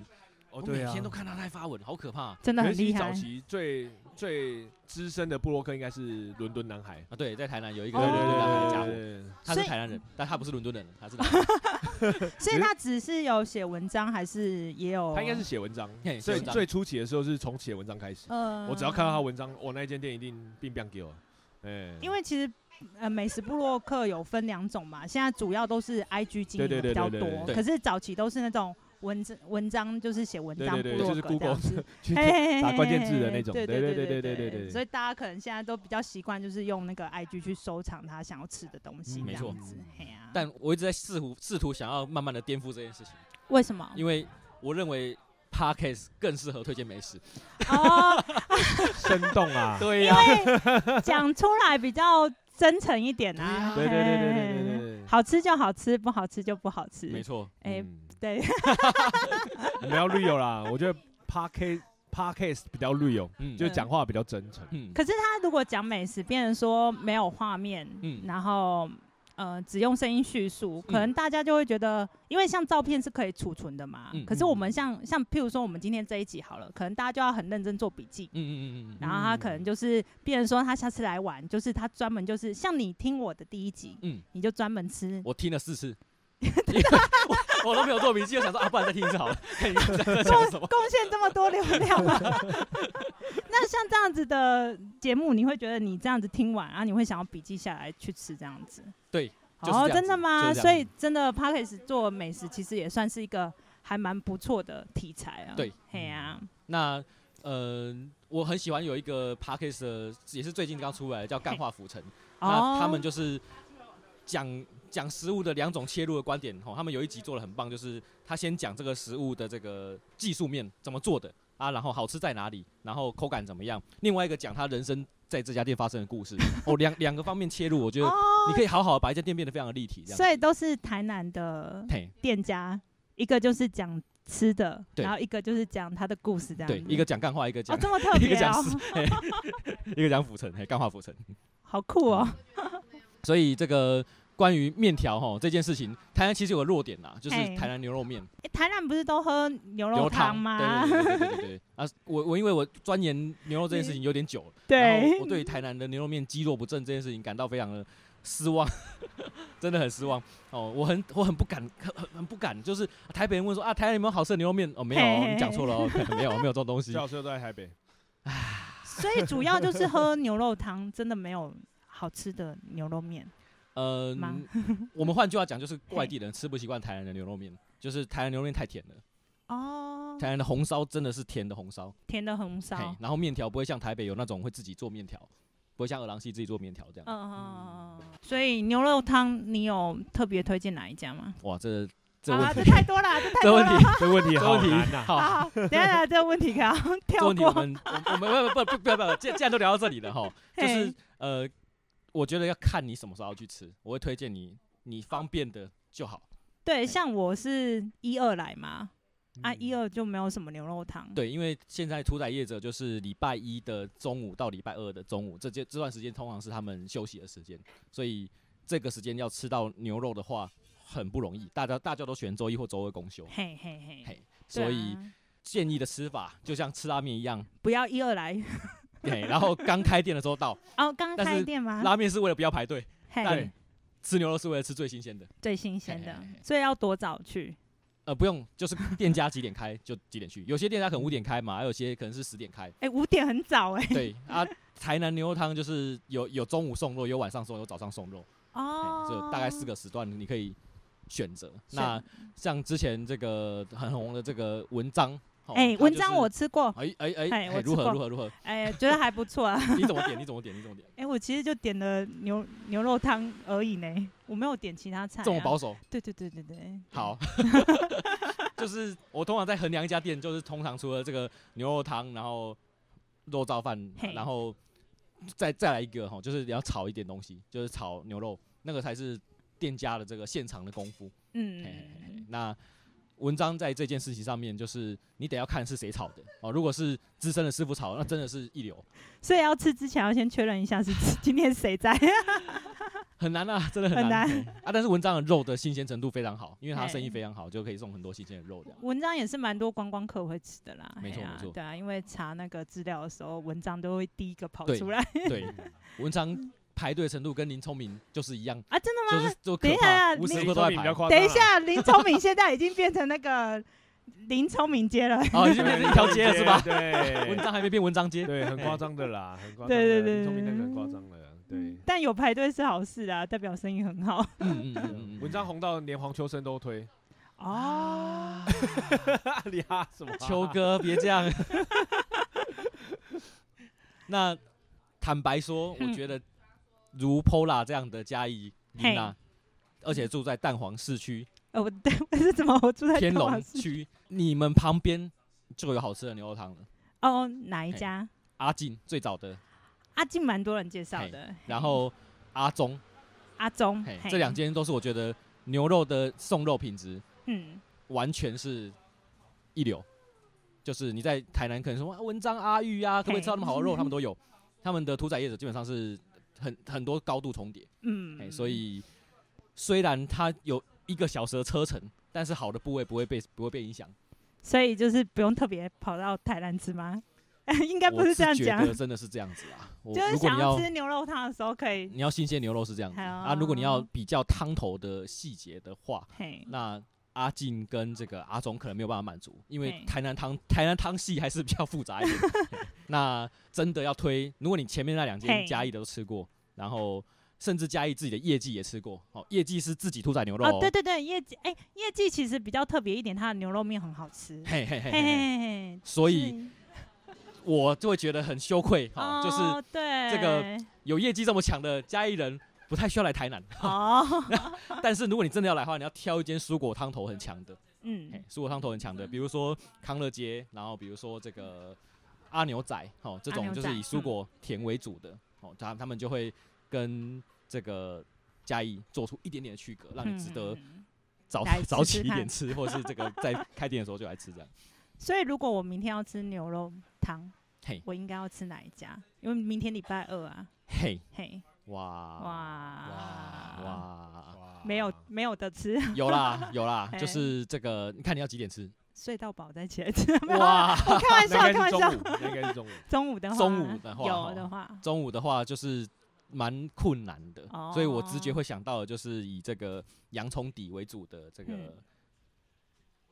哦我每天都看他在发文，好可怕啊！真的很厉害。早期最最资深的布洛克应该是伦敦男孩啊。对，在台南有一个对伦敦男孩对他所以是台南人，但他不是伦敦人，他是 *laughs* 所以他只是有写文章，还是也有？他应该是写文章嘿，写最文章最初期的时候是从写文章开始。嗯我只要看到他文章，我那一间店一定并不给我。哎，因为其实呃美食部落客有分两种嘛，现在主要都是 IG 经营对对对的比较对对对，多可是早期都是那种文章文章就是写文章，就是 Google *laughs* 去打关键字的那种。对对对对对对对。所以大家可能现在都比较习惯，就是用那个 IG 去收藏他想要吃的东西。没错。但我一直在试图试图想要慢慢的颠覆这件事情。为什么？因为我认为 podcast 更适合推荐美食。哦，*laughs* 生动啊！*laughs* 对，因为讲出来比较真诚一点啊。对对对对对对对。好吃就好吃，不好吃就不好吃。没错。哎。对，*laughs* 我们要 real 啦，我觉得 podcast podcast 比较 real，嗯，就是讲话比较真诚。嗯，可是他如果讲美食，变成说没有画面，嗯。然后呃只用声音叙述，可能大家就会觉得，因为像照片是可以储存的嘛。嗯可是我们像像譬如说我们今天这一集好了，可能大家就要很认真做笔记。嗯嗯嗯嗯嗯，然后他可能就是，变成说他下次来玩，就是他专门就是像你听我的第一集，嗯，你就专门吃。我听了四次，*laughs* 我我都没有做笔记，我想说啊，不然再听一次好了，*laughs* 看你在在讲什么。贡献这么多流量吗？*laughs* 那像这样子的节目，你会觉得你这样子听完啊，你会想要笔记下来去吃这样子？对，就是哦，真的吗？就是所以真的 p a c k a g e 做美食其实也算是一个还蛮不错的题材啊。对，嘿呀、那呃，我很喜欢有一个 parkas 的也是最近刚出来的，叫《干化浮城》。哦，那他们就是讲讲食物的两种切入的观点吼，他们有一集做的很棒，就是他先讲这个食物的这个技术面怎么做的啊，然后好吃在哪里，然后口感怎么样。另外一个讲他人生在这家店发生的故事。*laughs* 哦，两两个方面切入，我觉得哦，你可以好好的把一家店变得非常的立体，这样。所以都是台南的，店家，一个就是讲吃的，然后一个就是讲他的故事这样子。对，一个讲干话，一个哦讲、这么特一个别哦，讲诗，一个讲府城，*laughs* 嘿，干话府城。好酷哦。所以这个关于面条哈这件事情，台南其实有个弱点啦，就是台南牛肉面。诶台南不是都喝牛肉牛汤吗？对对对啊！我我因为我钻研牛肉这件事情有点久了，然对后我对台南的牛肉面积弱不振这件事情感到非常的失望，真的很失望哦！我很我很不敢，很很很不敢，就是台北人问说啊，台南有没有好吃的牛肉面？哦，没有你讲错了哦，没有没有这种东西最。好吃的都在台北。所以主要就是喝牛肉汤，真的没有好吃的牛肉面。呃，*laughs* 我们换句话讲，就是外地人吃不习惯台南的牛肉面，就是台南牛肉面太甜了，哦，台南的红烧真的是甜的红烧，甜的红烧。然后面条不会像台北有那种会自己做面条，不会像二郎系自己做面条这样。嗯嗯嗯嗯。所以牛肉汤你有特别推荐哪一家吗？哇，这这啊，问题，这太多了，*laughs* 这太多了。这问题，这问题 *laughs* 这问题好难呐。好等一下这个问题可要这跳问题我过。们我我们不不不不不不，既既然都聊到这里了哈，就是嘿呃，我觉得要看你什么时候要去吃，我会推荐你你方便的就好。对，像我是一二来嘛，啊，一二就没有什么牛肉汤。对，因为现在屠宰业者就是礼拜一的中午到礼拜二的中午，这这这段时间通常是他们休息的时间，所以这个时间要吃到牛肉的话很不容易，大家大家都选周一或周二公休，嘿嘿嘿，嘿，所以啊建议的吃法就像吃拉面一样，不要一二来。*laughs* 嘿，然后刚开店的时候到，哦，刚开店吗？拉面是为了不要排队，嘿，但吃牛肉是为了吃最新鲜的。最新鲜的所以要多早去。呃，不用，就是店家几点开就几点去。有些店家可能五点开嘛，还有些可能是十点开。哎，五点很早哎。对啊，台南牛肉汤就是有有中午送肉，有晚上送肉，有早上送肉，哦哎，，就大概四个时段你可以选择。那像之前这个很红的这个文章，哦哎，文章我吃过，哎哎哎哎哎如何如何如何？哎，觉得还不错啊。*laughs* 你怎么点？你怎么点？你怎么点？哎，我其实就点了牛牛肉汤而已呢，我没有点其他菜啊。这么保守？对对对对对。好 *laughs* *laughs* 就是我通常在衡量一家店，就是通常除了这个牛肉汤，然后肉燥饭，然后再再来一个哈，就是你要炒一点东西，就是炒牛肉，那个才是店家的这个现场的功夫。嗯嘿嘿嘿嘿那文章在这件事情上面，就是你得要看是谁炒的哦。如果是资深的师傅炒，那真的是一流，所以要吃之前要先确认一下是 *laughs* 今天谁在。*laughs* 很难啊，真的很很难啊。但是文章的肉的新鲜程度非常好，因为他生意非常好，就可以送很多新鲜的肉。文章也是蛮多观光客会吃的啦，没错没错对啊，因为查那个资料的时候，文章都会第一个跑出来 *laughs* 对，文章排队程度跟林聪明就是一样，啊，真的吗？就是就可等一下等一，下，林聪明现在已经变成那个林聪明街了，哦，已经变成一条街了是吧？*laughs* 对，文章还没变文章街，对，很夸张的啦，很夸张的。对对对林聪明那个很夸张的，对。但有排队是好事啊，代表生意很好 *laughs* 嗯嗯嗯嗯嗯，文章红到连黄秋生都推，啊。*laughs* 你哈什么啊？秋哥别这样。那坦白说，我嗯觉得如 Pola 这样的嘉义嘿琳娜，而且住在蛋黄市区、哦，我对，我是怎么我住在天龙市区，你们旁边就有好吃的牛肉汤了。哦，哪一家？阿进最早的，阿进蛮多人介绍的，然后阿忠，阿忠这两间都是我觉得牛肉的送肉品质嗯，完全是一流。就是你在台南可能说哇文章阿玉啊，可不可以吃到那么好的肉？他们都有，他们的屠宰业者基本上是很很多高度重叠，嗯。哎、所以虽然它有一个小时的车程，但是好的部位不会被不会被影响。所以就是不用特别跑到台南吃吗？*laughs* 应该不是这样觉讲，得真的是这样子啊。我就是想要吃牛肉汤的时候可以，你要新鲜牛肉是这样啊，如果你要比较汤头的细节的话，那阿进跟这个阿忠可能没有办法满足，因为台南汤台南汤系还是比较复杂一点。*laughs* 嘿那真的要推，如果你前面那两间嘉义的都吃过，然后甚至嘉义自己的业绩也吃过，哦，业绩是自己屠宰牛肉、哦，对对对，业绩，哎，业绩其实比较特别一点，它的牛肉面很好吃，嘿嘿嘿嘿嘿。嘿，所以我就会觉得很羞愧，哦，就是这个有业绩这么强的嘉义人。不太需要来台南，哦，但是如果你真的要来的话，你要挑一间蔬果汤头很强的，嗯嘿，蔬果汤头很强的，比如说康乐街，然后比如说这个阿牛仔，哦，这种就是以蔬果甜为主的，哦，他他们就会跟这个嘉义做出一点点的区隔，让你值得嗯。早早起一点吃，或者是这个 *laughs* 在开店的时候就来吃这样。所以如果我明天要吃牛肉汤嘿，我应该要吃哪一家？因为明天礼拜二啊，嘿，嘿，哇。哇。哇，哇。没有没有的吃，有啦有啦，*laughs* 就是这个，你看你要几点吃？睡到饱再起来吃。哇，*laughs* 我开玩笑，那开玩笑应该是中。午，*laughs* 中午。的话，中午的话有的话，中午的话就是蛮困难的，哦所以我直觉会想到的就是以这个洋葱底为主的这个嗯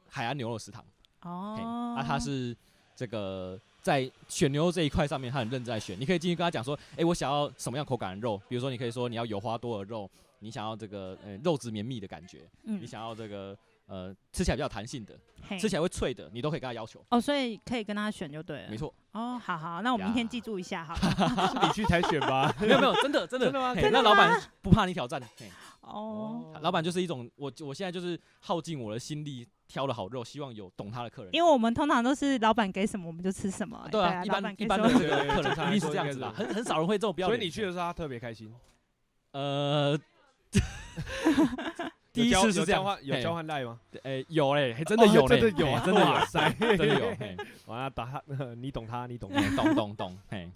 海岸牛肉食堂。嘿哦，啊，他是这个在选牛肉这一块上面，他很认真在选。你可以进去跟他讲说，哎、我想要什么样口感的肉？比如说，你可以说你要油花多的肉，你想要这个呃肉质绵密的感觉，嗯你想要这个呃吃起来比较弹性的，嘿吃起来会脆的，你都可以跟他要求。哦，所以可以跟他选就对了。没。错，哦，好好，那我明天记住一下好 *laughs* 了。是 *laughs* 你去才选吧？*laughs* 没有没有，真的真的真的吗嘿真的那老板不怕你挑战，嘿哦，老板就是一种我我现在就是耗尽我的心力挑了好肉，希望有懂他的客人。因为我们通常都是老板给什么我们就吃什么。对啊，一老板般一般给什么的这个客人一定是这样子的很很少人会这种不要所以。你去的时候他特别开心。呃，的第一次是这样有交换，有交换赖吗？诶有嘞，嘿真的哦有嘞，真的有啊，真的有，塞，*laughs* 真的有，嘿。*laughs* 完了，打他，*laughs* 你懂他，你懂他。懂懂懂，嘿。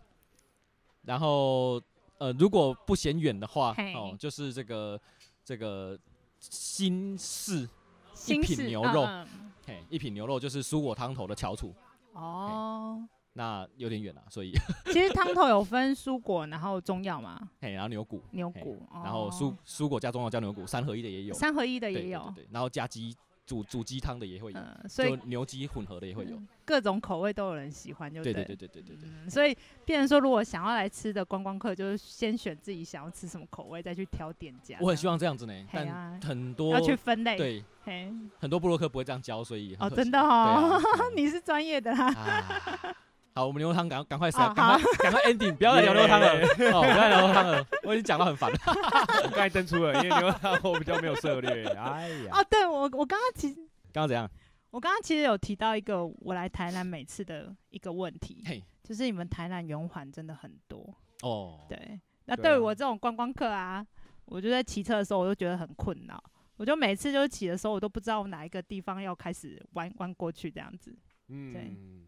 然后呃，如果不嫌远的话，哦，就是这个这个新式新品牛肉嗯嗯嘿，一品牛肉就是蔬果汤头的翘楚，哦，那有点远了，所以其实汤头有分蔬果，然后中药嘛，*laughs* 嘿，然后牛骨，嘿牛骨，然后蔬哦蔬果加中药加牛骨，三合一的也有，三合一的对也有，对然后加鸡煮煮鸡汤的也会有，嗯，所以牛鸡混合的也会有，嗯各种口味都有人喜欢，就对对对对对对对对。嗯，所以变成说，如果想要来吃的观光客，就是先选自己想要吃什么口味，再去挑店家。我很希望这样子呢，但啊很多要去分类。，对嘿，很多布洛克不会这样教，所以很哦，可惜真的对哦，*laughs* 你是专业的啦。啊，好，我们牛肉汤赶赶快死，哦赶快赶快 ending，不要再聊牛肉汤了，*laughs* 哦，不要再聊牛肉汤了，我已经讲到很烦了。*laughs* 我刚才登出了，因为牛肉汤我比较没有涉猎。哎呀，哦，对我我刚刚其实刚刚怎样？我刚刚其实有提到一个我来台南每次的一个问题，就是你们台南圆环真的很多。哦，对，那对于我这种观光客啊，我就在骑车的时候，我就觉得很困扰。我就每次就是骑的时候，我都不知道哪一个地方要开始弯弯过去这样子，嗯，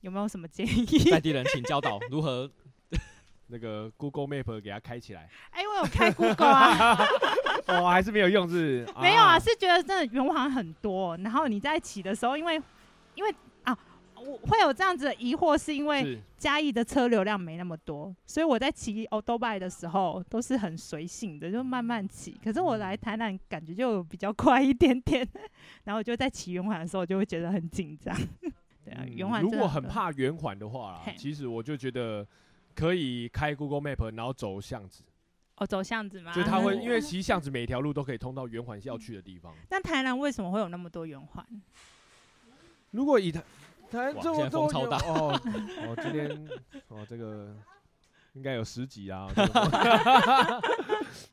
有没有什么建议？外地人请教导如何 *laughs* 那个 Google Map 给它开起来。哎、我有开 Google 啊，*laughs* 哦，还是没有用是？*laughs* 没有啊，是觉得真的圆环很多，然后你在骑的时候，因为因为啊，我会有这样子的疑惑，是因为是嘉义的车流量没那么多，所以我在骑 o d o b i 的时候都是很随性的，就慢慢骑。可是我来台南感觉就比较快一点点，然后我就在骑圆环的时候就会觉得很紧张。对啊，嗯圆环如果很怕圆环的话啦，其实我就觉得可以开 Google Map，然后走巷子，哦，走巷子吗？就它会嗯因为其实巷子每条路都可以通到圆环要去的地方。那台南为什么会有那么多圆环？如果以台台哇这么多现在风超大哦 *laughs* 哦，今天哦这个应该有十几啊。*laughs*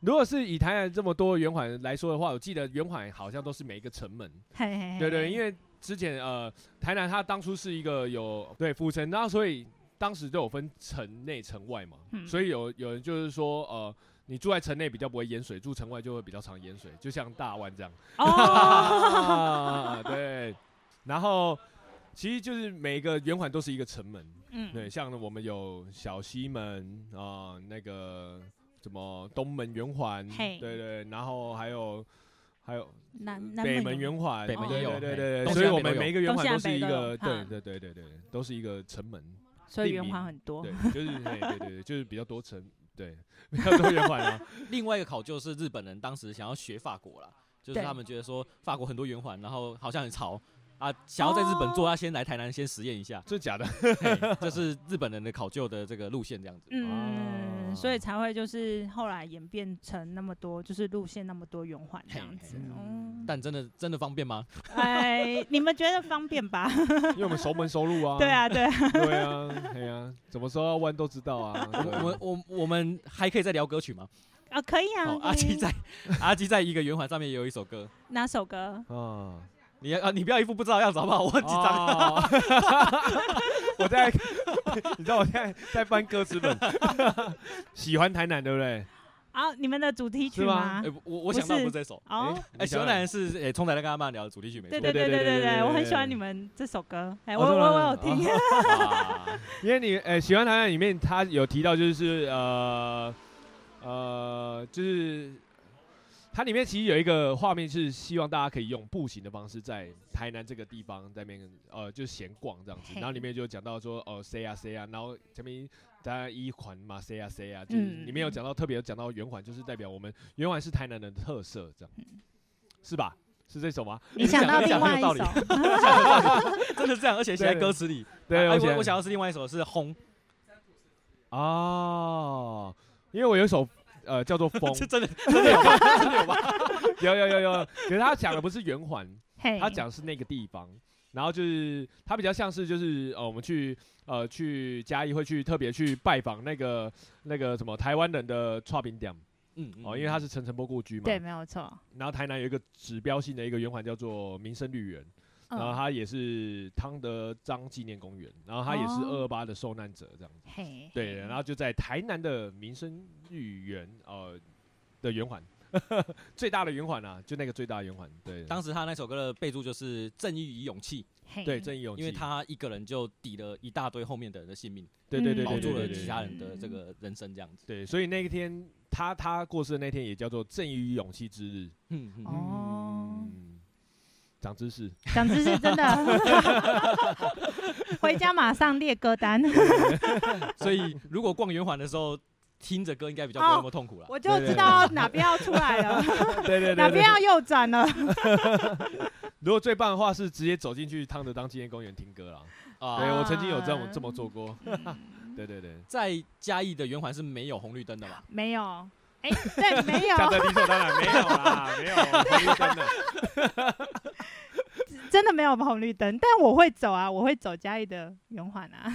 如果是以台南这么多圆环来说的话，我记得圆环好像都是每一个城门，嘿嘿嘿对对，因为为之前呃台南它当初是一个有对府城，然后所以当时都有分城内城外嘛，嗯。所以有有人就是说呃。你住在城内比较不会淹水，住城外就会比较常淹水，就像大湾这样。哦，啊，*laughs* 对，然后其实就是每个圆环都是一个城门，嗯，对，像我们有小西门啊、那个什么东门圆环，嘿。对对，然后还有还有南南北门圆环，北门也有对对对对，所以我们每一个圆环都是一个，对对对对对，都是一个城门，所以圆环很多。对。，就是对对对对，就是比较多城，对，比较多圆环啊，*laughs* 另外一个考究是日本人当时想要学法国啦，就是他们觉得说法国很多圆环，然后好像很潮啊，想要在日本做，要先来台南先实验一下，这假的，嘿 *laughs* 这是日本人的考究的这个路线这样子。嗯，啊所以才会就是后来演变成那么多，就是路线那么多圆环这样子。嗯，但真的真的方便吗？*laughs* 哎，你们觉得方便吧？*laughs* 因为我们熟门熟路啊，对啊，对啊，对啊，对啊，怎么说弯都知道啊。我对啊我我我们还可以再聊歌曲吗？啊，可以啊哦，。阿基在阿基在一个圆环上面也有一首歌，哪首歌？啊，你啊，你不要一副不知道样子好不好？我很紧张。*laughs* *laughs* 我在，*laughs* 你知道我现在在翻歌词本，喜欢台南对不对？好，你们的主题曲吗？我我想到不是这首哦。哎，喜欢台南是哎，冲在南跟阿曼聊的主题曲没错。对对对对对我很喜欢你们这首歌，哎，我我我有听。因为你哎，喜欢台南里面他有提到就是呃呃就是。它里面其实有一个画面是希望大家可以用步行的方式在台南这个地方在那边呃就闲逛这样子，然后里面就讲到说哦谁啊谁啊，然后前面大家一环嘛谁啊谁啊，就是嗯里面有讲到特别有讲到圆环，就是代表我们圆环是台南的特色这样，是吧？是这首吗？你想到另外一首，*laughs* 真的是这样，而且写在歌词里。对，哎我我我想要是另外一首是轰，哦，因为我有一首呃叫做风，*laughs* 是真的 *laughs* 真的有吧？真的有吧？有有有有，可是他讲的不是圆环，*laughs* 他讲的是那个地方，然后就是他比较像是就是呃我们去呃去嘉义会去特别去拜访那个那个什么台湾人的串饼店嗯嗯哦，因为他是陈澄波故居嘛，对，没有错。然后台南有一个指标性的一个圆环叫做民生绿园，然后他，也是汤德章纪念公园，然后他也是哦二二八的受难者这样子，嘿，对，然后就在台南的民生绿园呃的圆环，*laughs* 最大的圆环啊，就那个最大的圆环。对，当时他那首歌的备注就是“正义与勇气嘿对正义勇”，气，因为他一个人就抵了一大堆后面的人的性命，对对对嗯保住了其他人的这个人生，这样子。对，所以那一天他他过世的那天也叫做正义与勇气之日。嗯嗯，哦，嗯，长知识。*laughs* 讲知识真的，*laughs* 回家马上列歌单，*laughs* 所以如果逛圆环的时候听着歌，应该比较不会那么痛苦了。我就知道哪边要出来了，对对对对。哪边要右转了。如果最棒的话是直接走进去汤德当纪念公园听歌了。啊对我曾经有这么这么做过。嗯对对对。在嘉义的圆环是没有红绿灯的吧？没有，哎，对，没有，讲的理所当然没有啦，没有红绿灯的。真的没有红绿灯，但我会走啊，我会走嘉义的圆环啊。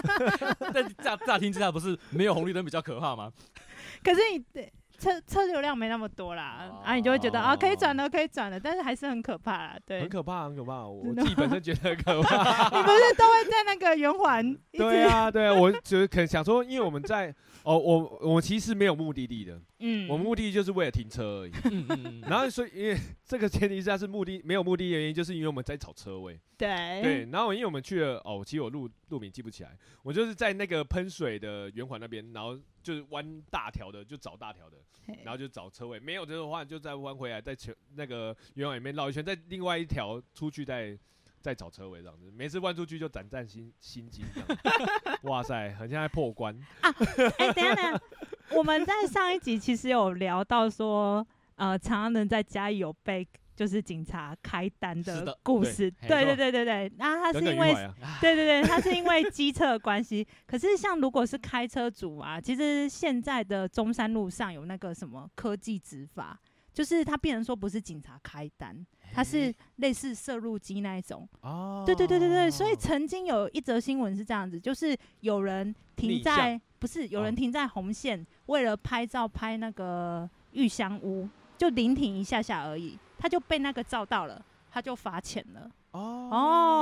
*laughs* 但乍乍听之下不是没有红绿灯比较可怕吗？*laughs* 可是你对车车流量没那么多啦，哦啊，你就会觉得啊，可以转了，可以转了，但是还是很可怕啦。对，很可怕，很可怕。我自己本身觉得很可怕。*laughs* 你不是都会在那个圆环对啊，对啊，我只可能想说，因为我们在哦，我我其实没有目的地的，嗯，我目的地就是为了停车而已。嗯嗯嗯。然后所以因为这个前提下是目的没有目的的原因，就是因为我们在找车位。对对，然后因为我们去了哦，其实我路路名记不起来，我就是在那个喷水的圆环那边，然后就是弯大条的，就找大条的，然后就找车位，没有的话就再弯回来，在全那个圆环里面绕一圈，再另外一条出去再再找车位这样子，每次弯出去就胆战心心惊这样。*laughs* 哇塞，很像在破关啊。哎、等一下等一下，我们在上一集其实有聊到说，呃，常安人在嘉义有被就是警察开单的故事，对对对对对对，那他是因为 *laughs* 对对对，他是因为机车的关系。可是像如果是开车族啊，其实现在的中山路上有那个什么科技执法，就是他变成说不是警察开单，他是类似摄录机那一种。哦对对对对对，所以曾经有一则新闻是这样子，就是有人停在不是有人哦停在红线，为了拍照拍那个玉香屋，就临停一下下而已，他就被那个照到了，他就罚钱了。哦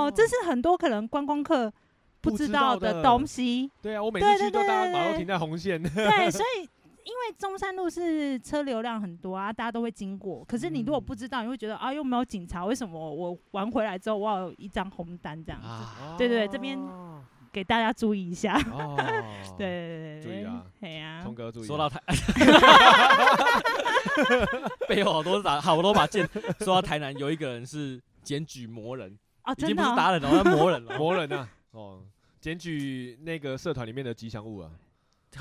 哦，这是很多可能观光客不知道道的的东西。对啊，我每次去都大家马路停在红线。对，*laughs* 所以因为中山路是车流量很多啊，大家都会经过。可是你如果嗯不知道，你会觉得啊，又没有警察，为什么我玩回来之后我要有一张红单这样子？啊，对对对这边哦给大家注意一下。哦，*laughs* 对，对对对，注意啊，对呀聪，哥注意啊。说到台，*laughs* 背后好多把好多把剑。说到台南，有一个人是检举魔人，哦，已经真的哦，不是达人了，他魔人了。*laughs* 魔人啊，哦，检举那个社团里面的吉祥物啊，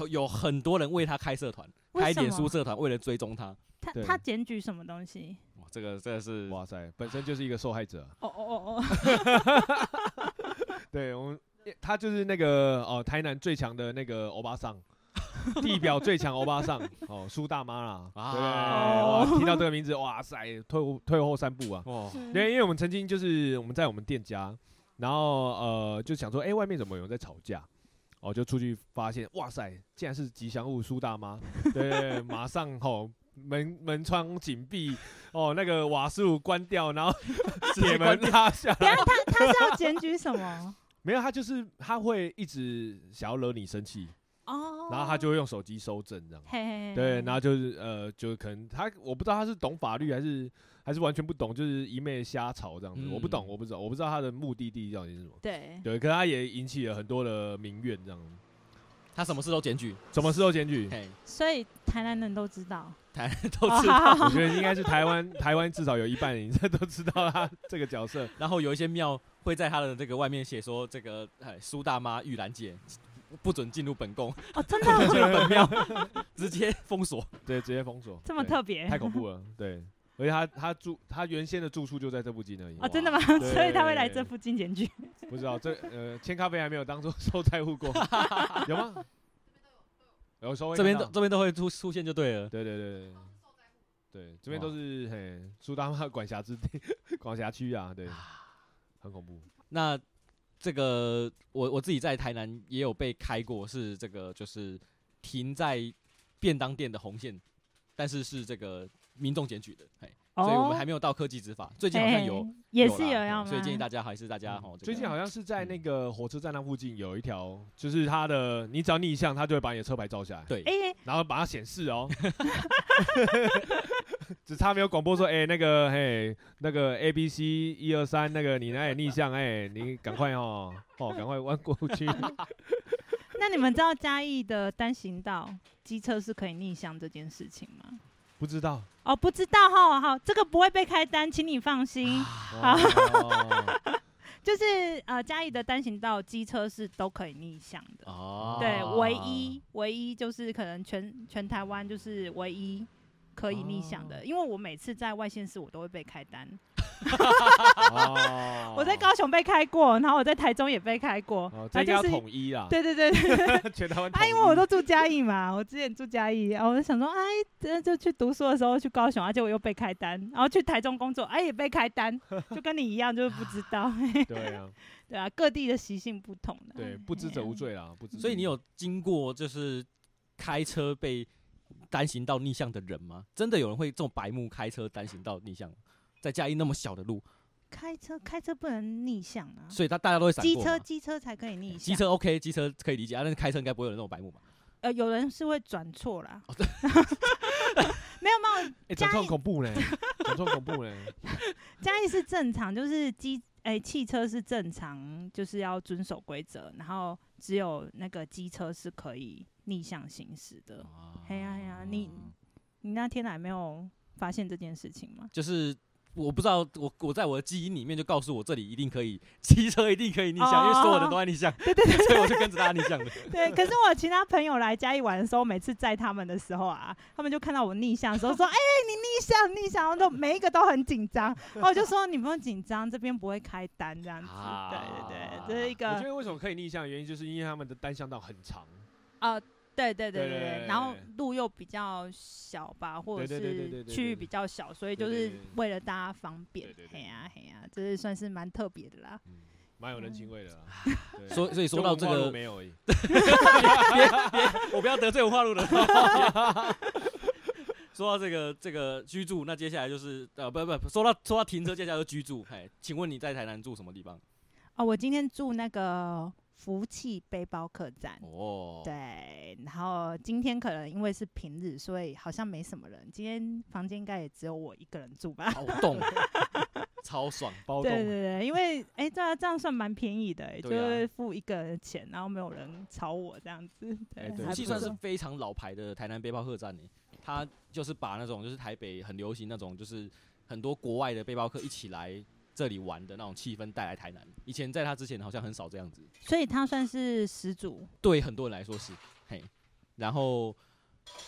有很多人为他开社团，开为什么脸书社团，为了追踪他。他他检举什么东西？哇，这个这个是哇塞，本身就是一个受害者啊。哦哦哦哦，*laughs* 对我们，他就是那个哦，台南最强的那个欧巴桑，地表最强欧巴桑哦，苏大妈啦。啊对，哦哇，听到这个名字，哇塞，退后退后三步啊。哦，对，因为我们曾经就是我们在我们店家，然后呃就想说，哎、外面怎么有人在吵架？哦，就出去发现，哇塞，竟然是吉祥物苏大妈，*laughs* 对马上吼门门窗紧闭，哦那个瓦斯炉关掉，然后铁门拉下来，等一下他他是要检举什么？*laughs* 没有，他就是他会一直想要惹你生气，哦，然后他就会用手机收证这样。嘿嘿嘿，对，然后就是呃，就可能他我不知道他是懂法律还是还是完全不懂，就是一昧瞎吵这样子。我不懂，嗯我不知道，我不知道他的目的地到底是什么。对，对，可他也引起了很多的民怨，这样他什么事都检举，什么事都检举？嘿，所以台南人都知道。台南都知 *laughs* 哦道。我觉得应该是台湾，*laughs* 台湾至少有一半人都知道他这个角色。*laughs* 然后有一些庙会在他的这个外面写说，这个哎苏大妈玉兰姐不准进入本宫，哦，真的哦进入本庙，直接封锁。对，直接封锁，这么对特别？太恐怖了。对，而且他他住他原先的住处就在这附近而已。哦，真的吗？*laughs* 所以他会来这附近检举。不知道这呃，千咖啡还没有当做受灾户过，*laughs* 有吗？有时候会这边都这边都会出出现就对了。对对对对，对，这边都是嘿苏大妈管辖之地，*laughs* 管辖区啊，对，很恐怖。那这个我我自己在台南也有被开过，是这个就是停在便当店的红线，但是是这个民众检举的，嘿，所以我们还没有到科技执法，最近好像有也是啦有要吗？所以建议大家还是大家吼，这个最近好像是在嗯那个火车站那附近有一条，就是它的，你只要逆向，它就会把你的车牌照下来。对哎、然后把它显示哦，*laughs* *laughs* 只差没有广播说，哎、那个，嘿，那个 A B C 一二三，那个你那里逆向，哎、你赶快哦，哦，赶快弯过去。*laughs* 那你们知道嘉义的单行道机车是可以逆向这件事情吗？不知道，哦，不知道哈，好，这个不会被开单，请你放心。好，*laughs* 就是呃，嘉义的单行道机车是都可以逆向的。哦，对，唯一唯一就是可能全全台湾就是唯一可以逆向的，因为我每次在外县市我都会被开单，哦 *laughs* 我在高雄被开过，然后我在台中也被开过，哦，这应该要那就是统一啊，对对对对，*laughs* 全台湾统啊，因为我都住嘉义嘛，我之前住嘉义，然后我就想说，哎，这就去读书的时候去高雄，而且我又被开单，然后去台中工作，哎也被开单，就跟你一样，就是不知道，对。啊，对。啊，各地的习性不同的，对，不知者无罪啦，不知。所以你有经过就是开车被单行道逆向的人吗？真的有人会这种白目开车单行道逆向吗？在嘉义那么小的路，开车开车不能逆向啊，所以他大家都会闪机过嘛。车机车才可以逆向，机车 OK，机车可以理解啊，但是开车应该不会有人那种白目吧？呃，有人是会转错啦。哦对没有没有，哎，*laughs* 转错恐怖嘞，*laughs* 转错很恐怖嘞。*laughs* 嘉义是正常，就是机哎、汽车是正常，就是要遵守规则，然后只有那个机车是可以逆向行驶的。嘿呀嘿呀，你你那天还没有发现这件事情吗？就是我不知道，我我在我的基因里面就告诉我这里一定可以，骑车一定可以逆向，因为所有人都在逆向，*laughs* 对对对，所以我就跟着大家逆向的。对，可是我其他朋友来嘉义玩的时候，每次载他们的时候啊，他们就看到我逆向的时候说：“哎、你逆向逆向！”然后都每一个都很紧张，然后我就说：“你不用紧张，这边不会开单这样子。啊对对对，这是一个我觉得为什么可以逆向的，原因就是因为他们的单向道很长。啊、对对对对对然后路又比较小吧，或者是区域比较小，所以就是为了大家方便嘿呀嘿呀，这是算是蛮特别的啦。嗯，蛮有人情味的啦。*laughs* 对所所以说到这个，没有而已。*laughs* 我不要得罪文化路的。*laughs* 说到这个这个居住，那接下来就是呃不不说到说到停车，接下来就居住。嘿，请问你在台南住什么地方？哦，我今天住那个福气背包客栈。哦，对，然后今天可能因为是平日，所以好像没什么人。今天房间应该也只有我一个人住吧？*laughs* 超爽。包栋。对对对，因为哎，对啊，这样算蛮便宜的，哎，就是付一个人的钱，然后没有人吵我这样子。对，福气算是非常老牌的台南背包客栈呢，它就是把那种就是台北很流行那种就是很多国外的背包客一起来这里玩的那种气氛带来台南。以前在他之前好像很少这样子，所以他算是始祖。对很多人来说是嘿。然后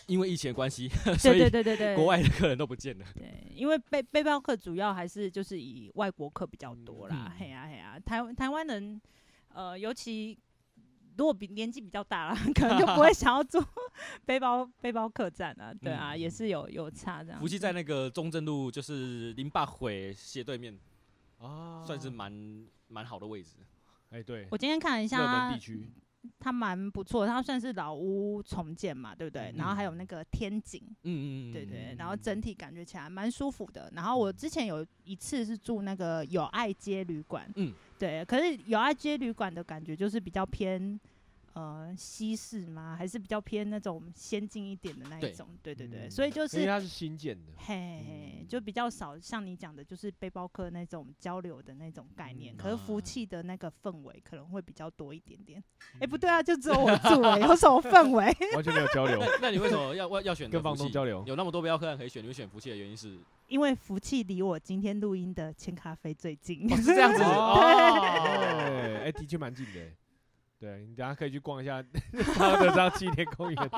因为疫情的关系，*laughs* 所对以对对对对，国外的客人都不见了。对，因为背背包客主要还是就是以外国客比较多啦嗯，嘿呀嘿呀，台台湾人呃，尤其如果比年纪比较大了，*laughs* 可能就不会想要做 *laughs* 背包背包客栈啊，对啊，嗯也是有有差这样子。福气在那个中正路就是林坝会斜对面，啊算是蛮蛮好的位置。哎对，我今天看了一下热门它地区。它蛮不错，它算是老屋重建嘛，对不对？然后还有那个天井，嗯嗯嗯，对对，然后整体感觉起来蛮舒服的。然后我之前有一次是住那个友爱街旅馆，嗯，对，可是友爱街旅馆的感觉就是比较偏呃西式吗？还是比较偏那种先进一点的那一种？对对对，嗯所以就是。因为它是新建的。嘿嘿，就比较少像你讲的，就是背包客那种交流的那种概念。嗯可是福啊气的那个氛围可能会比较多一点点。哎、不对啊，就只有我住哎、*laughs* 有什么氛围？完全没有交流，那那你为什么要要要选跟房东交流。有那么多背包客人可以选，你会选福气的原因是？因为福气离我今天录音的千咖啡最近。哦，是这样子 *laughs* 哦，*laughs* 哦。哎，的确蛮近的。对你等下可以去逛一下 *laughs* 他的张纪念公园。*laughs*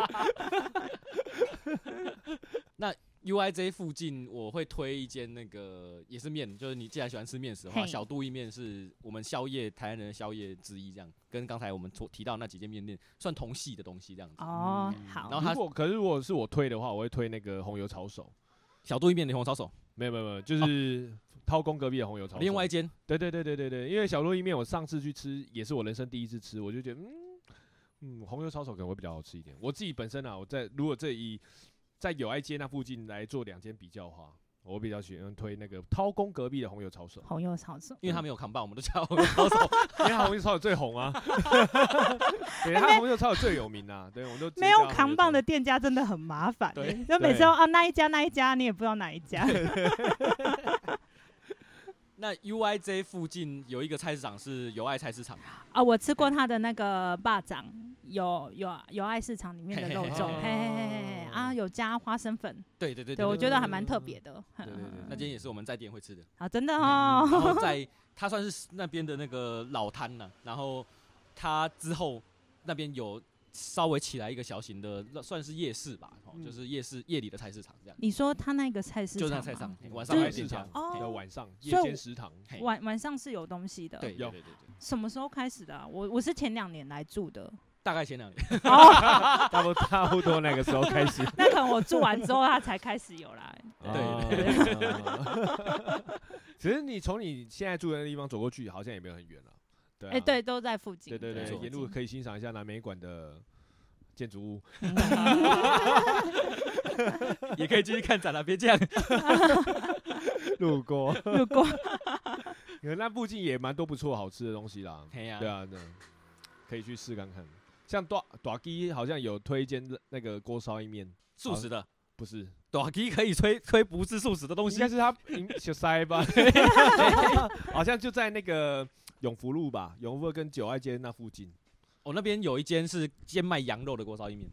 那 UIJ 附近我会推一间那个也是面，就是你既然喜欢吃面食的话，嘿小杜意面是我们宵夜台湾人的宵夜之一，这样跟刚才我们所提到那几间面店算同系的东西这样子。哦，嗯好。然后它如果可是如果是我推的话，我会推那个红油抄手。小杜意面的红油抄手，没有没有没有，就是韬公隔壁的红油抄手。另外一间。对对对对对对，因为小洛意面我上次去吃也是我人生第一次吃，我就觉得嗯嗯红油抄手可能会比较好吃一点。我自己本身啊，我在如果这一在友爱街那附近来做两间比较的话，我比较喜欢推那个掏工隔壁的红油抄手，红油抄手，因为他没有扛棒，我们都叫红油抄手。因为他红油抄手最红啊，*laughs* 对，他红油抄手最有名啊，对，我们都没有扛棒的，店家真的很麻烦。对。欸，就每次啊那一家那一家，你也不知道哪一家。*laughs* 那 UIJ 附近有一个菜市场是友爱菜市场，啊，我吃过他的那个霸掌，有有友爱市场里面的肉粽，嘿嘿嘿嘿嘿。啊，有加花生粉，对对对对我觉得还蛮特别的。对对对那间也是我们在店会吃的。啊，真的嗯哦，然后 *laughs* 在他算是那边的那个老摊了、然后他之后那边有稍微起来一个小型的，算是夜市吧，哦嗯就是夜市夜里的菜市场这样。你说他那个菜市场，就那菜市场，晚上还有店家市场。哦的晚上夜间食堂，晚晚上是有东西的。对，对有对对对，什么时候开始的啊？我我是前两年来住的。大概前两年。哦，*laughs* 差不多差不多那个时候开始。*laughs* 那可能我住完之后，他才开始有来。对对。*laughs* 其实你从你现在住的那地方走过去，好像也没有很远了。对、啊。哎，对，都在附近。对对对沿路可以欣赏一下南美馆的建筑物。*laughs* 也可以继续看展览，别这样。路过，路过。*laughs* 那附近也蛮多不错好吃的东西啦。对啊，对，可以去试看看。像短短鸡好像有推荐那个锅烧意面，素食的，不是，短鸡可以吹吹不是素食的东西应该。是他应小塞吧？*laughs* 好像就在那个永福路吧，永福路跟九爱街那附近。我、那边有一间是兼卖羊肉的锅烧意面，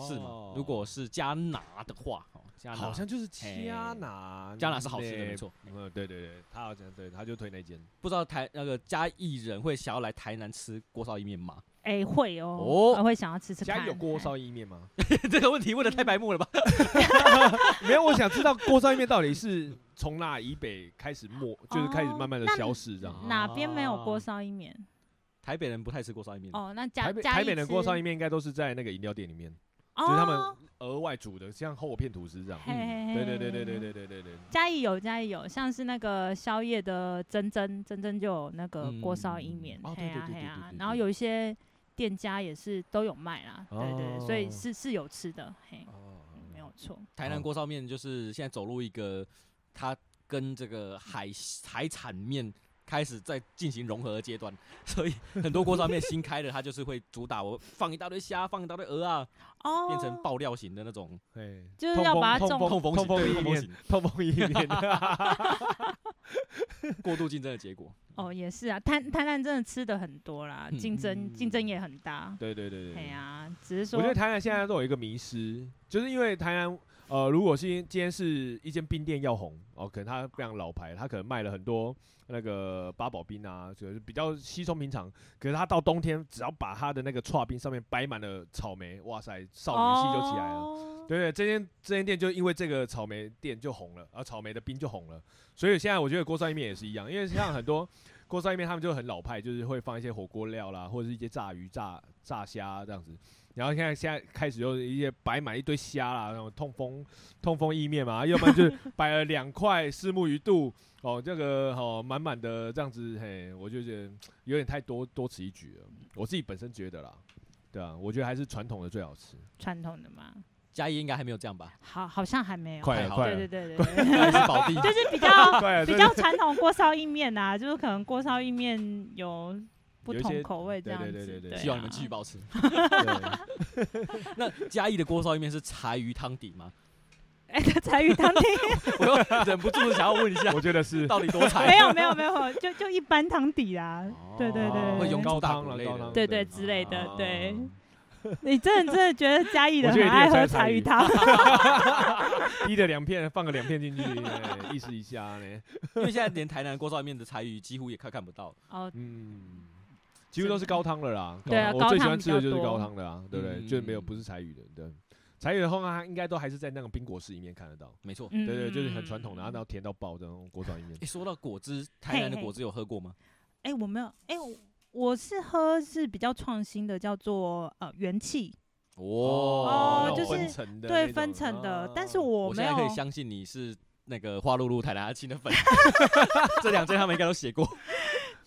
是吗哦？如果是加拿的话，哦，加拿好像就是加拿，加拿是好吃的，没。错。嗯，对对对，他好像对，他就推那间。不知道台那个嘉义人会想要来台南吃锅烧意面吗？哎，会哦，哦我会想要吃吃看。家有锅烧意面吗？*laughs* *laughs* 这个问题问的太白目了吧？*laughs* 没有，我想知道锅烧意面到底是从哪以北开始没，就是开始慢慢的消失这样。哪边没有锅烧意面？台北人不太吃锅烧意面。哦，那嘉台北嘉义台北的锅烧意面，面应该都是在那个饮料店里面，就就是他们额外煮的，像厚片吐司这样。嘿嘿对对对对对对对对对。嘉义有嘉义有，像是那个宵夜的珍珍珍珍就有那个锅烧意面对对对对啊对对，对然后有一些店家也是都有卖啦，对对，对所以哦是是有吃的，嘿，哦嗯没有错。台南锅烧面就是现在走入一个，它跟这个海海产面开始在进行融合的阶段，所以很多锅烧面新开的，它就是会主打我放一大堆虾，放一大堆鹅啊，哦，变成爆料型的那种对，就是要把它种痛风痛风意面痛风型，痛风意面。*laughs* 过度竞争的结果。哦，也是啊，台台南真的吃的很多啦，嗯竞争竞争也很大。对对对对对。对呀，只是说我觉得台南现在都有一个迷失，就是因为台南呃，如果是今天是一间冰店要红哦，可能它非常老牌，它可能卖了很多那个八宝冰啊，就是比较稀松平常。可是它到冬天，只要把它的那个串冰上面摆满了草莓，哇塞，少女心就起来了。哦对对，这间这间店就因为这个草莓店就红了，然后草莓的冰就红了，所以现在我觉得锅烧意面也是一样，因为像很多锅烧意面他们就很老派，就是会放一些火锅料啦，或者是一些炸鱼、炸炸虾这样子。然后现在现在开始有一些摆满一堆虾啦，然后痛风痛风意面嘛，要不然就是摆了两块四目鱼肚哦，这个哦满满的这样子，嘿，我就觉得有点太多多此一举了。我自己本身觉得啦，对啊，我觉得还是传统的最好吃。传统的嘛，嘉义应该还没有这样吧？好好像还没有。快了，快了，对对对对就是比较 *laughs* 比这较传统锅烧意面啊，就是可能锅烧意面有不同口味这样子。对对对对希望你们继续保持。*laughs* *laughs* 那嘉义的锅烧意面是柴鱼汤底吗？哎，柴鱼汤底我又忍不住想要问一下，我觉得是到底多柴？没有没有没有，就就一般汤底啦。对对对哦会用高汤了高汤，对对之类的，哦对。*laughs* 你真的真的觉得嘉义人我觉得很爱喝一定有柴鱼汤？*laughs* 滴了两片，放个两片进去，哎意思一下呢。因为现在连台南锅烧意面的柴鱼几乎也快看不到。哦，嗯，几乎都是高汤了啦。对啊高我最喜欢吃的就是高汤的啊，对不对？嗯就没有不是柴鱼的，对。柴鱼的话，它应该都还是在那种冰果室里面看得到。没错。对对对，就是很传统的，然后甜到爆的那种锅烧意面哎、。说到果汁，台南的果汁有喝过吗？哎，我没有，哎，我我是喝是比较创新的，叫做呃元气，哦就是对，分层的啊，但是我没有我现在可以相信你是那个花露露台南阿青的粉，*laughs* 这两件他们应该都写过。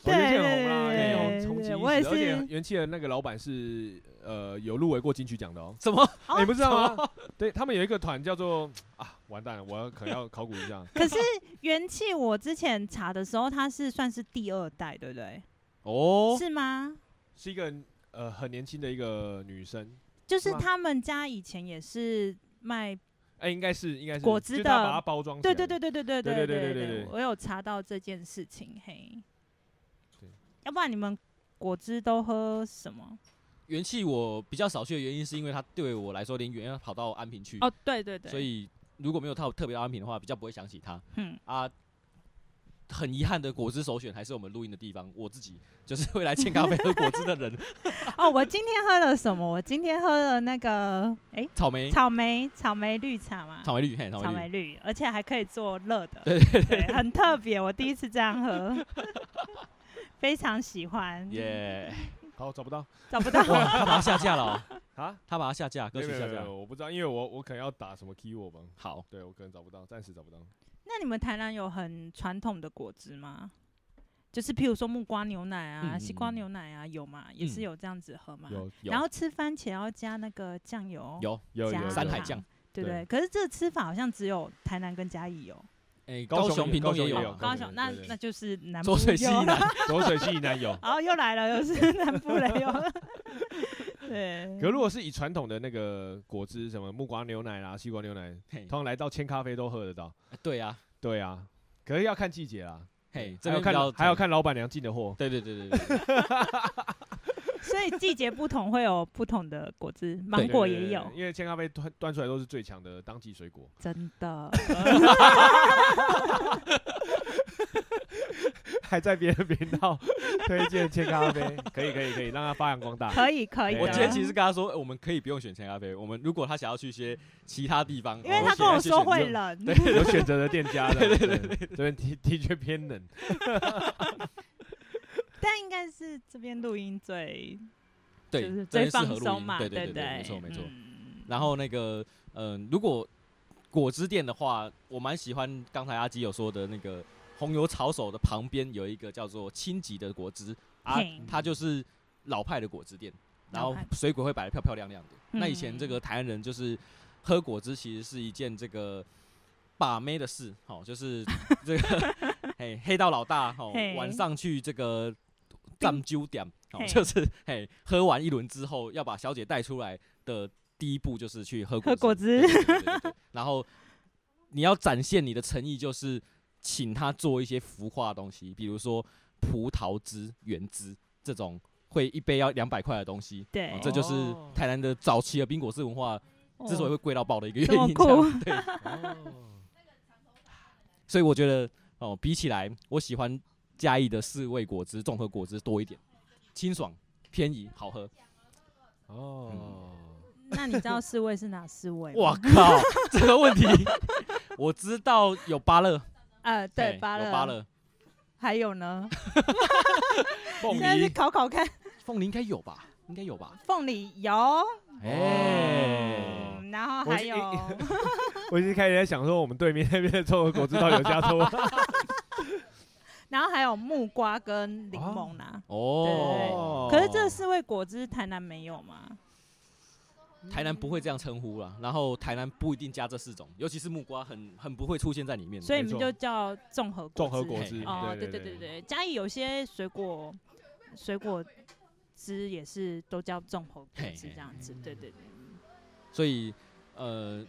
对很红啦，对对我也识，而且是元气的那个老板是呃有入围过金曲奖的哦。什么？哦你不知道吗？*laughs* 对他们有一个团叫做啊，完蛋了，我要可能要考古一下。可是元气，我之前查的时候，它是算是第二代，对不对？哦，是吗？是一个呃很年轻的一个女生，就是他们家以前也是卖，哎、应该是应该是果汁的把它包装。对对对对对对对对对对对对我有查到这件事情，嘿对。要不然你们果汁都喝什么？元气我比较少去的原因是因为它对我来说有点远，要跑到安平去，哦，对对对，所以如果没有套特别到安平的话，比较不会想起它嗯，啊。很遗憾的，果汁首选还是我们录音的地方。我自己就是 *laughs* 会来欠咖啡喝果汁的人，*laughs* 哦，我今天喝了什么？我今天喝了那个，哎、草莓，草莓草莓绿茶嘛，草莓绿，嘿，草草莓绿，而且还可以做热的，*laughs* 对对对，很特别，我第一次这样喝，非常喜欢，耶！好找不到。找不到，哇，他把它下架了哦，啊，他把它下架，歌曲下架。没有没有没有，。我不知道，因为我我可能要打什么 keyword 吧，好，对我可能找不到，暂时找不到。那你们台南有很传统的果汁吗？就是譬如说木瓜牛奶啊、嗯西瓜牛奶啊，有吗？也是嗯有这样子喝吗？有有然后吃番茄要加那个酱油，有，加有有有山海酱，对对对。可是这个吃法好像只有台南跟嘉义有，哎，高雄高雄、也屏东也高雄也有有，高雄那那就是南部有南，*laughs* 浊水溪以南有。哦，又来了，又是南部的有。*laughs* 对，可如果是以传统的那个果汁，什么木瓜牛奶啦、西瓜牛奶，通常来到千咖啡都喝得到。对呀，对啊，可是要看季节啦，嘿，这还要看还要，看老板娘进的货。对对对对对，*laughs* 所以季节不同会有不同的果汁，芒对对对对果也有，因为千咖啡端端出来都是最强的当季水果。真的。*laughs* 还在别的频道 *laughs* 推荐千咖啡，可以可以可以，让它发扬光大。可以可以的。我今天其实跟他说，呃我们可以不用选千咖啡，我们如果他想要去一些其他地方，因为哦他跟我说选会冷冷，有选择的店家的，对对对，这边的的确偏冷。但应该是这边录音最对，就是这边适最放合录音松嘛，对对对不没错没错。嗯然后那个，嗯、如果果汁店的话，我蛮喜欢刚才阿基有说的那个红油炒手的旁边有一个叫做清吉的果汁啊，它就是老派的果汁店，然后水果会摆的漂漂亮亮的。那以前这嗯个台湾人就是喝果汁，其实是一件这个把妹的事，哦，就是这个 *laughs* 嘿黑道老大哦，晚上去这个占酒点，哦，就是嘿喝完一轮之后要把小姐带出来的第一步就是去喝喝果汁。对对对对对对。然后你要展现你的诚意，就是请他做一些浮化的东西，比如说葡萄汁、原汁这种会一杯要两百块的东西。对哦这就是哦台南的早期的冰果汁文化之所以哦会贵到爆的一个 *laughs* 原因。这么酷 *laughs* 对，哦，所以我觉得哦，比起来，我喜欢嘉义的四味果汁、综合果汁多一点，清爽、便宜、好喝。哦，那你知道四味是哪四味吗？哇靠，这个问题我知道有芭乐，呃，对，嘿芭乐，有芭，乐，还有呢？*laughs* 凤现在是梨，考考看，凤梨应该有吧？应该有吧？凤梨有，哎，嗯，然后还有，*laughs* 我已经开始在想说，我们对面那边的综合果汁到底有加多？*laughs* 然后还有木瓜跟柠檬啦。哦，可是这四味果汁台南没有吗？台南不会这样称呼了，然后台南不一定加这四种，尤其是木瓜很很不会出现在里面。所以你们就叫综合综合果汁，哦，对对对对，嘉义有些水果水果汁也是都叫综合果汁这样子，对对对。所以呃，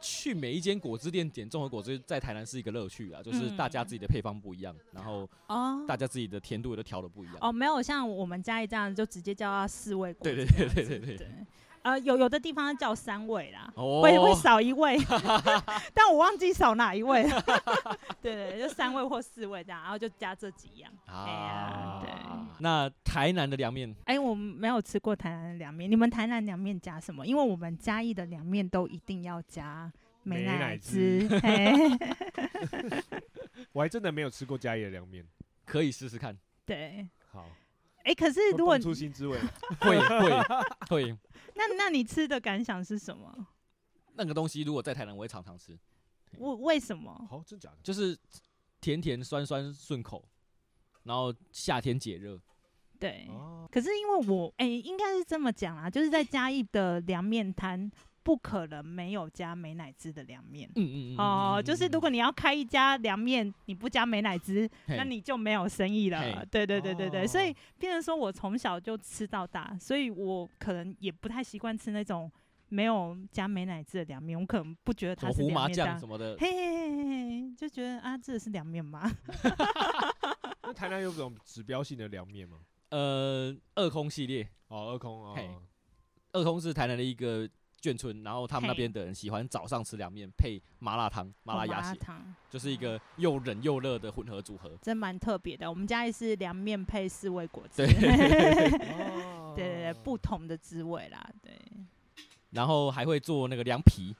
去每一间果汁店点综合果汁，在台南是一个乐趣啊，就是大家自己的配方不一样，然后哦大家自己的甜度也都调的不一样。哦，没有像我们嘉义这样就直接叫它四味果汁对对对对对对。呃，有有的地方叫三位啦，哦会会少一位，*laughs* 但我忘记少哪一位了。*laughs* 对对，就三位或四位这样，然后就加这几样。哎呀，对。那台南的凉面，哎，我们没有吃过台南的凉面，你们台南凉面加什么？因为我们嘉义的凉面都一定要加美美乃乃滋滋。*laughs* 嘿我还真的没有吃过嘉义的凉面。可以试试看，对，好，哎，可是如果蹦出新滋味。会 *laughs* 会会，*laughs* 那那你吃的感想是什么？那个东西如果在台南，我会常常吃，为为什么？好，真假的？就是甜甜酸酸顺口，然后夏天解热。对，哦，可是因为我哎、应该是这么讲啊，就是在嘉义的凉面摊不可能没有加美乃滋的凉面。嗯嗯嗯哦，就是如果果你要开一家凉面，你不加美乃滋，那你就没有生意了嘿。对对对对对，所以哦变成说我从小就吃到大，所以我可能也不太习惯吃那种没有加美乃滋的凉面，我可能不觉得它是么胡麻凉面酱什。么的，嘿嘿嘿就觉得啊，这是凉面吗？那台南有这种指标性的凉面吗？呃，二空系列，哦，二空嘿哦，二空是台南的一个眷村，然后他们那嘿边的人喜欢早上吃凉面配麻辣汤、麻辣哦鸭血，汤，就是一个又冷又热的混合组合。真蛮特别的。我们家也是凉面配四味果汁，对 *laughs* 对哦对对，不同的滋味啦。对，然后还会做那个凉皮，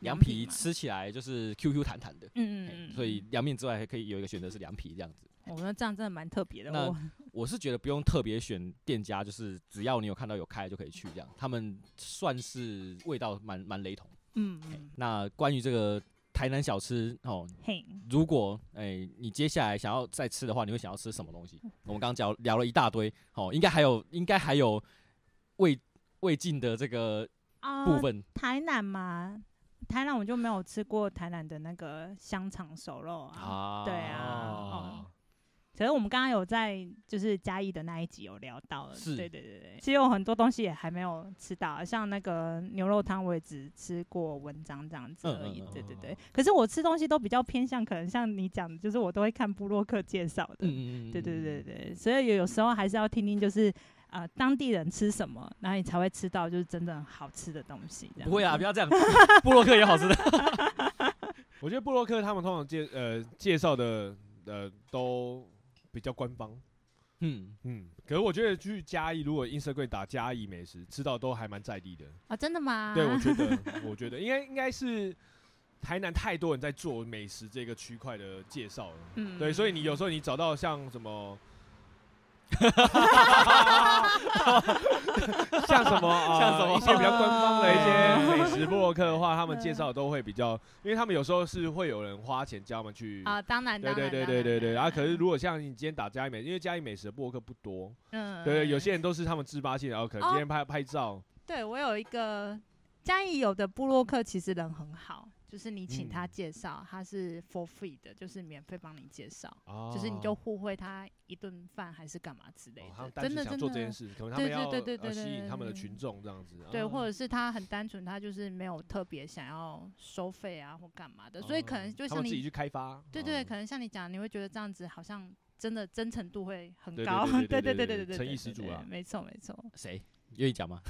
凉凉皮吃起来就是 Q Q 弹弹的。嗯嗯嗯，所以凉面之外还可以有一个选择是凉皮这样子。我觉得这样真的蛮特别的。那我我是觉得不用特别选店家，就是只要你有看到有开就可以去这样。他们算是味道蛮蛮雷同。嗯嗯那关于这个台南小吃哦，嘿，如果哎、你接下来想要再吃的话，你会想要吃什么东西？我们刚刚聊聊了一大堆，哦，应该还有应该还有未未尽的这个啊部分。台南嘛，台南我就没有吃过台南的那个香肠熟肉啊。啊对啊可是我们刚刚有在就是嘉义的那一集有聊到了，是对对对对，其实有很多东西也还没有吃到，像那个牛肉汤我也只吃过文章这样子而已，嗯嗯嗯对对对。可是我吃东西都比较偏向，可能像你讲的，就是我都会看布洛克介绍的，嗯嗯嗯，对对对对，所以有时候还是要听听，就是呃当地人吃什么，然后你才会吃到就是真正好吃的东西。不会啊，不要这样，布洛克也好吃的。*laughs* 我觉得布洛克他们通常介呃介绍的呃都比较官方，嗯，嗯，可是我觉得去嘉义，如果 Instagram 打嘉义美食，吃到都还蛮在地的。啊，真的吗？对，我觉得，*laughs* 我觉得应该应该是台南太多人在做美食这个区块的介绍了。嗯对，所以你有时候你找到像什么。像什么 *laughs* 啊？像什么一些比较官方的一哦些美食部落客的话，他们介绍都会比较，因为他们有时候是会有人花钱叫我们去。啊，当然，对对当然对对对对。然后可是，如果像你今天打嘉义美，因为嘉义美食的部落客不多，然嗯，对对，有些人都是他们自发性，然后可能哦今天拍拍照，对我有一个嘉义有的布洛克，其实人很好，就是你请他介绍，他是 for free 的，就是免费帮你介绍，就是你就互惠他一顿饭还是干嘛之类的，真的真的。做这件事，可能他们要吸引他们的群众这样子。对，或者是他很单纯，他就是没有特别想要收费啊或干嘛的，所以可能就像你。自己去开发。对对，可能像你讲，你会觉得这样子好像真的真诚度会很高，对对对对 *laughs* 对对，诚意十足啊，没错没错。谁愿意讲吗？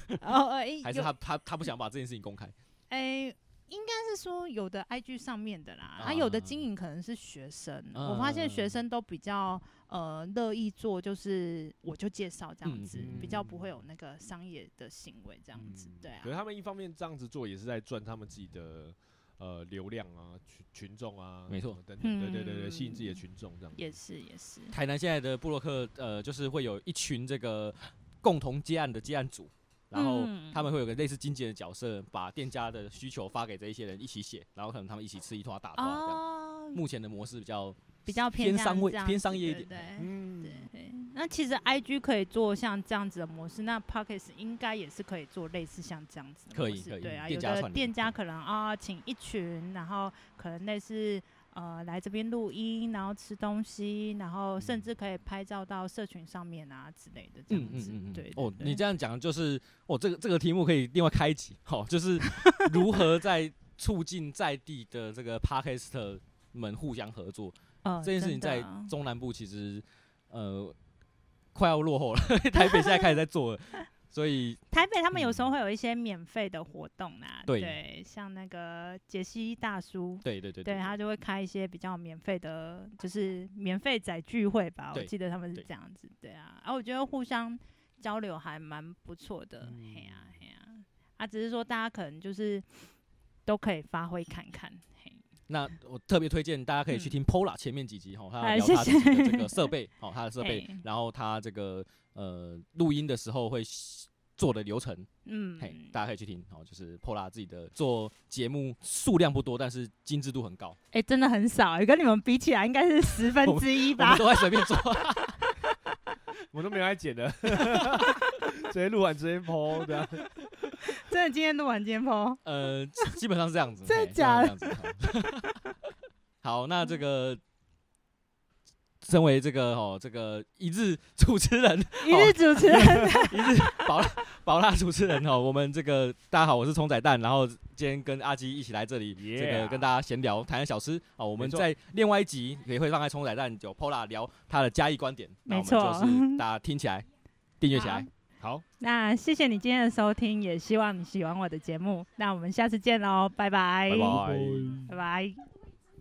还是他他他不想把这件事情公开？哎。应该是说有的 IG 上面的啦，啊，有的经营可能是学生，我发现学生都比较呃乐意做，就是我就介绍这样子，嗯比较不会有那个商业的行为这样子，对啊。可，是他们一方面这样子做，也是在赚他们自己的呃流量啊、群群众啊，没错等等，对对对对，吸引自己的嗯。群众这样。也是也是，台南现在的布洛克，呃，就是会有一群这个共同接案的接案组，然后嗯。他们会有个类似经纪人的角色，把店家的需求发给这一些人一起写，然后可能他们一起吃一拖打拖这样。哦，目前的模式比较比较偏商位偏商业一点嗯，对，那其实 IG 可以做像这样子的模式，那 Pockets 应该也是可以做类似像这样子的模式可以可以对啊，有的店家串联店家可能啊请一群，然后可能类似呃来这边录音，然后吃东西，然后甚至可以拍照到社群上面啊之类的这样子。对哦，你这样讲就是哦，这个这个题目可以另外开一集，好、就是 *laughs* 如何在促进在地的这个 Podcast 们互相合作、呃这件事情，在中南部其实呃快要落后了，*laughs* 台北现在开始在做了，所以台北他们有时候嗯。会有一些免费的活动啊，对。像那个杰西大叔。对对对对他就会开一些比较免费的，就是免费仔聚会吧，我对记得他们是对。这样子，对啊，啊，我觉得互相交流还蛮不错的，嗯。嘿呀嘿呀，啊，只是说大家可能就是都可以发挥看看，嘿，那我特别推荐大家可以去嗯。听 Pola 前面几集哈，他聊他自己的这个设备，哦，他的设备，*laughs* 然后他这个呃录音的时候会做的流程，嗯，嘿，大家可以去听，哦，就是 Pola 自己的做节目数量不多，但是精致度很高，哎、真的很少、跟你们比起来应该是十分之一吧。我们，都在随便做，*laughs* 我都没有来剪的，*laughs* 直接录完直接抛这样。真的今天录完今天播，呃，基本上是这样子，真的假的？好，那这个身为这个哦，这个一日 *laughs* 主持人，一日主持人，一日宝拉宝拉主持人哦，我们这个大家好，我是葱仔蛋，然后今天跟阿基一起来这里这个跟大家闲聊谈谈小吃哦，我们在另外一集也会放在葱仔蛋就 Pola 聊他的嘉义观点，那我们没错就是 *laughs* 大家听起来订阅起来好，好，*laughs* 那谢谢你今天的收听，也希望你喜欢我的节目。那我们下次见喽，拜拜，拜拜。拜拜。